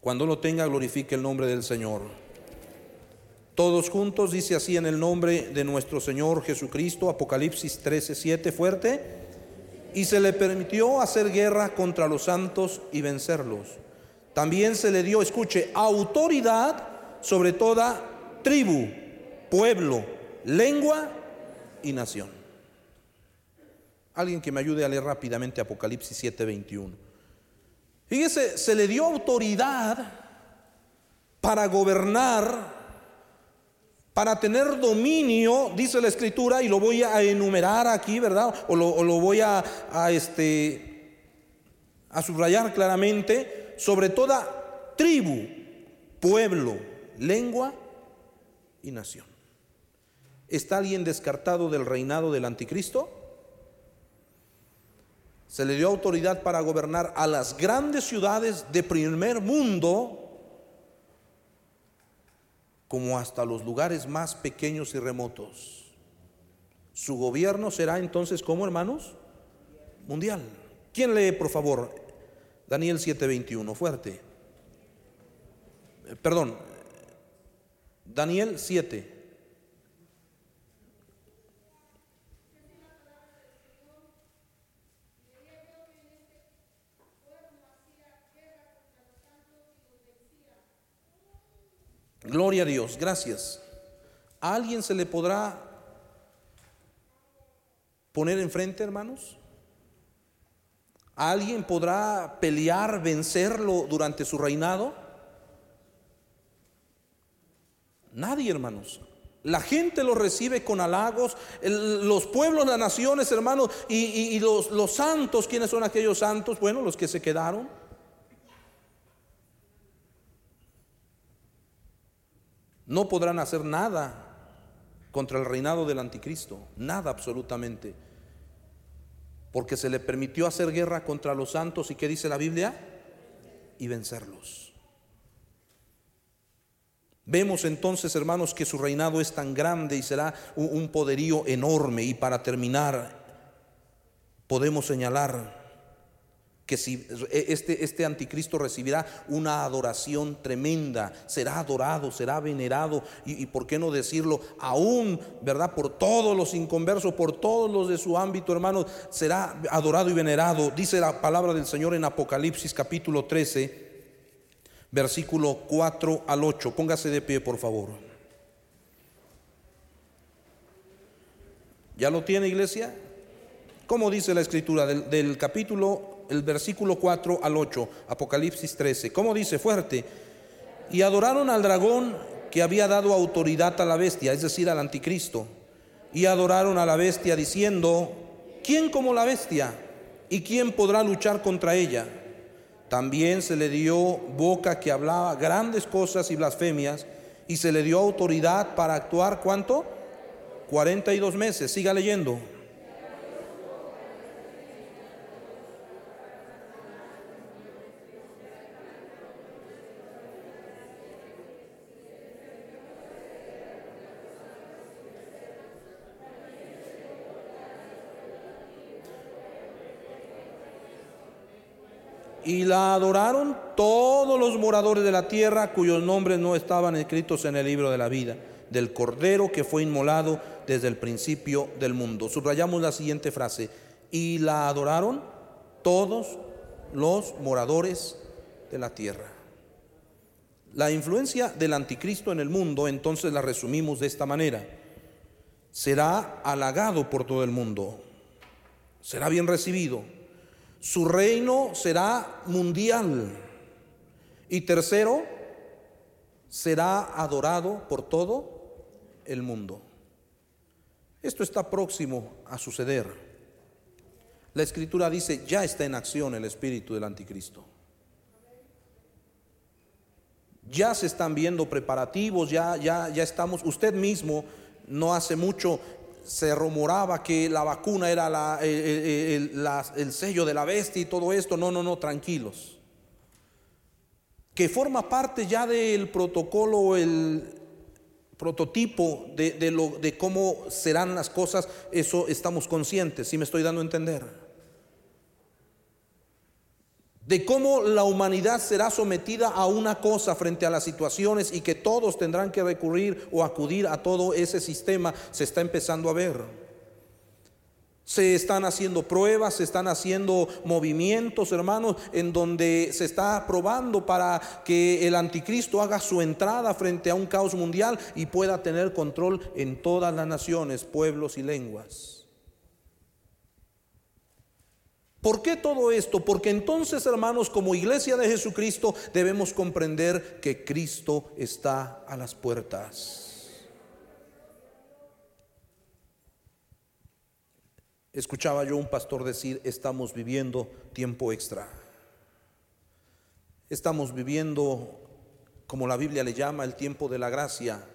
Cuando lo tenga, glorifique el nombre del Señor. Todos juntos, dice así en el nombre de nuestro Señor Jesucristo, Apocalipsis 13, 7, fuerte. Y se le permitió hacer guerra contra los santos y vencerlos. También se le dio, escuche, autoridad sobre toda tribu, pueblo, lengua y nación. Alguien que me ayude a leer rápidamente Apocalipsis 7, 21. Fíjese, se le dio autoridad para gobernar para tener dominio, dice la escritura, y lo voy a enumerar aquí, ¿verdad? O lo, voy a, este, a subrayar claramente, sobre toda tribu, pueblo, lengua y nación. ¿Está alguien descartado del reinado del anticristo? Se le dio autoridad para gobernar a las grandes ciudades de primer mundo como hasta los lugares más pequeños y remotos. Su gobierno será entonces como hermanos? Mundial. ¿Quién lee, por favor? Daniel 7:21, fuerte. Eh, Perdón, Daniel 7. Gloria a Dios, gracias. ¿A alguien se le podrá poner enfrente, hermanos? ¿A alguien podrá pelear, vencerlo durante su reinado? Nadie, hermanos. La gente lo recibe con halagos, los pueblos, las naciones, hermanos, y los, los santos, ¿quiénes son aquellos santos? Bueno, los que se quedaron. No podrán hacer nada contra el reinado del anticristo, nada absolutamente, porque se le permitió hacer guerra contra los santos y ¿qué dice la Biblia? Y vencerlos. Vemos entonces, hermanos, que su reinado es tan grande y será un, poderío enorme. Y para terminar, podemos señalar que si este, este anticristo recibirá una adoración tremenda, será adorado, será venerado y, por qué no decirlo, aún, ¿verdad? Por todos los inconversos, por todos los de su ámbito, hermanos, será adorado y venerado. Dice la palabra del Señor en Apocalipsis capítulo 13, versículo 4 al 8. Póngase de pie, por favor. ¿Ya lo tiene, iglesia? ¿Cómo dice la escritura del capítulo el versículo 4 al 8, Apocalipsis 13. ¿Cómo dice? Fuerte. Y adoraron al dragón que había dado autoridad a la bestia, es decir, al anticristo. Y adoraron a la bestia diciendo, ¿quién como la bestia? ¿Y quién podrá luchar contra ella? También se le dio boca que hablaba grandes cosas y blasfemias, y se le dio autoridad para actuar, ¿cuánto? 42 meses. Siga leyendo. Y la adoraron todos los moradores de la tierra cuyos nombres no estaban escritos en el libro de la vida, del Cordero que fue inmolado desde el principio del mundo. Subrayamos la siguiente frase. Y la adoraron todos los moradores de la tierra. La influencia del anticristo en el mundo, entonces la resumimos de esta manera. Será halagado por todo el mundo. Será bien recibido su reino será mundial. Y tercero, será adorado por todo el mundo. Esto está próximo a suceder. La escritura dice, ya está en acción el espíritu del anticristo. Ya se están viendo preparativos, ya, ya, ya estamos, usted mismo no hace mucho se rumoraba que la vacuna era la, el, la, el, sello de la bestia y todo esto. No, no, no, tranquilos. Que forma parte ya del protocolo, el prototipo de, lo, de cómo serán las cosas, eso estamos conscientes, si me estoy dando a entender. De cómo la humanidad será sometida a una cosa frente a las situaciones y que todos tendrán que recurrir o acudir a todo ese sistema, se está empezando a ver. Se están haciendo pruebas, se están haciendo movimientos, hermanos, en donde se está probando para que el anticristo haga su entrada frente a un caos mundial y pueda tener control en todas las naciones, pueblos y lenguas. ¿Por qué todo esto? Porque entonces, hermanos, como iglesia de Jesucristo, debemos comprender que Cristo está a las puertas. Escuchaba yo un pastor decir, estamos viviendo tiempo extra. Estamos viviendo, como la Biblia le llama, el tiempo de la gracia.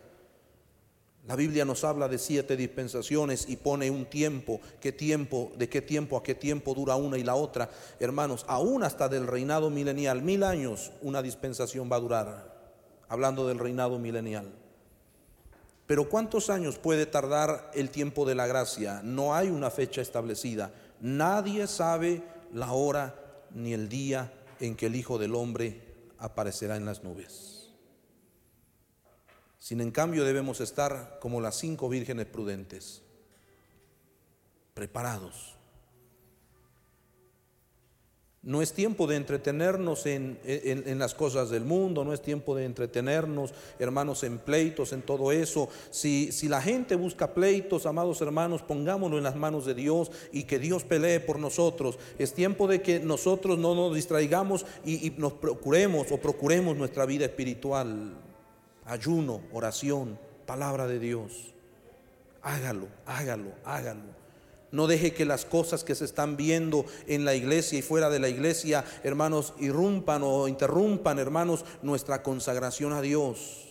La Biblia nos habla de siete dispensaciones y pone un tiempo, qué tiempo, de qué tiempo a qué tiempo dura una y la otra. Hermanos, aún hasta del reinado milenial, mil años una dispensación va a durar, hablando del reinado milenial. Pero ¿cuántos años puede tardar el tiempo de la gracia? No hay una fecha establecida. Nadie sabe la hora, ni el día, en que el Hijo del Hombre aparecerá en las nubes. Sin en cambio debemos estar como las cinco vírgenes prudentes, preparados no es tiempo de entretenernos en, las cosas del mundo, no es tiempo de entretenernos, hermanos, en pleitos, en todo eso. Si, si, la gente busca pleitos, amados hermanos, pongámoslo en las manos de Dios y que Dios pelee por nosotros. Es tiempo de que nosotros no nos distraigamos y nos procuremos o procuremos nuestra vida espiritual. Ayuno, oración, palabra de Dios. Hágalo, hágalo, hágalo. No deje que las cosas que se están viendo en la iglesia y fuera de la iglesia, hermanos, irrumpan o interrumpan, hermanos, nuestra consagración a Dios.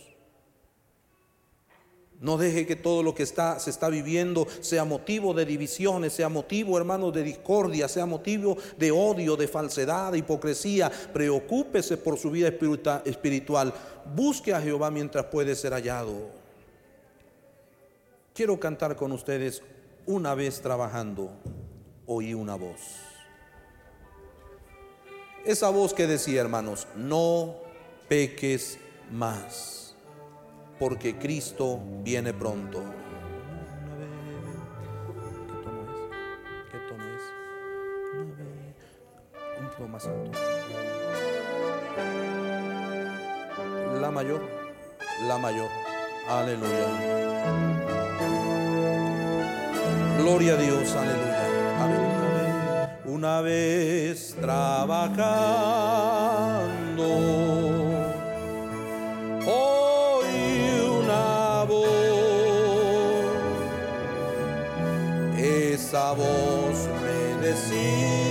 No deje que todo lo que está, se está viviendo sea motivo de divisiones, sea motivo, hermanos, de discordia, sea motivo de odio, de falsedad, de hipocresía. Preocúpese por su vida espiritual. Busque a Jehová mientras puede ser hallado. Quiero cantar con ustedes una vez trabajando, oí una voz. Esa voz que decía, hermanos, no peques más, porque Cristo viene pronto. ¿Qué tono es? Un poco más alto. La mayor, la mayor. Aleluya. Gloria a Dios, aleluya. aleluya. Una vez trabajando, Esa voz me decía.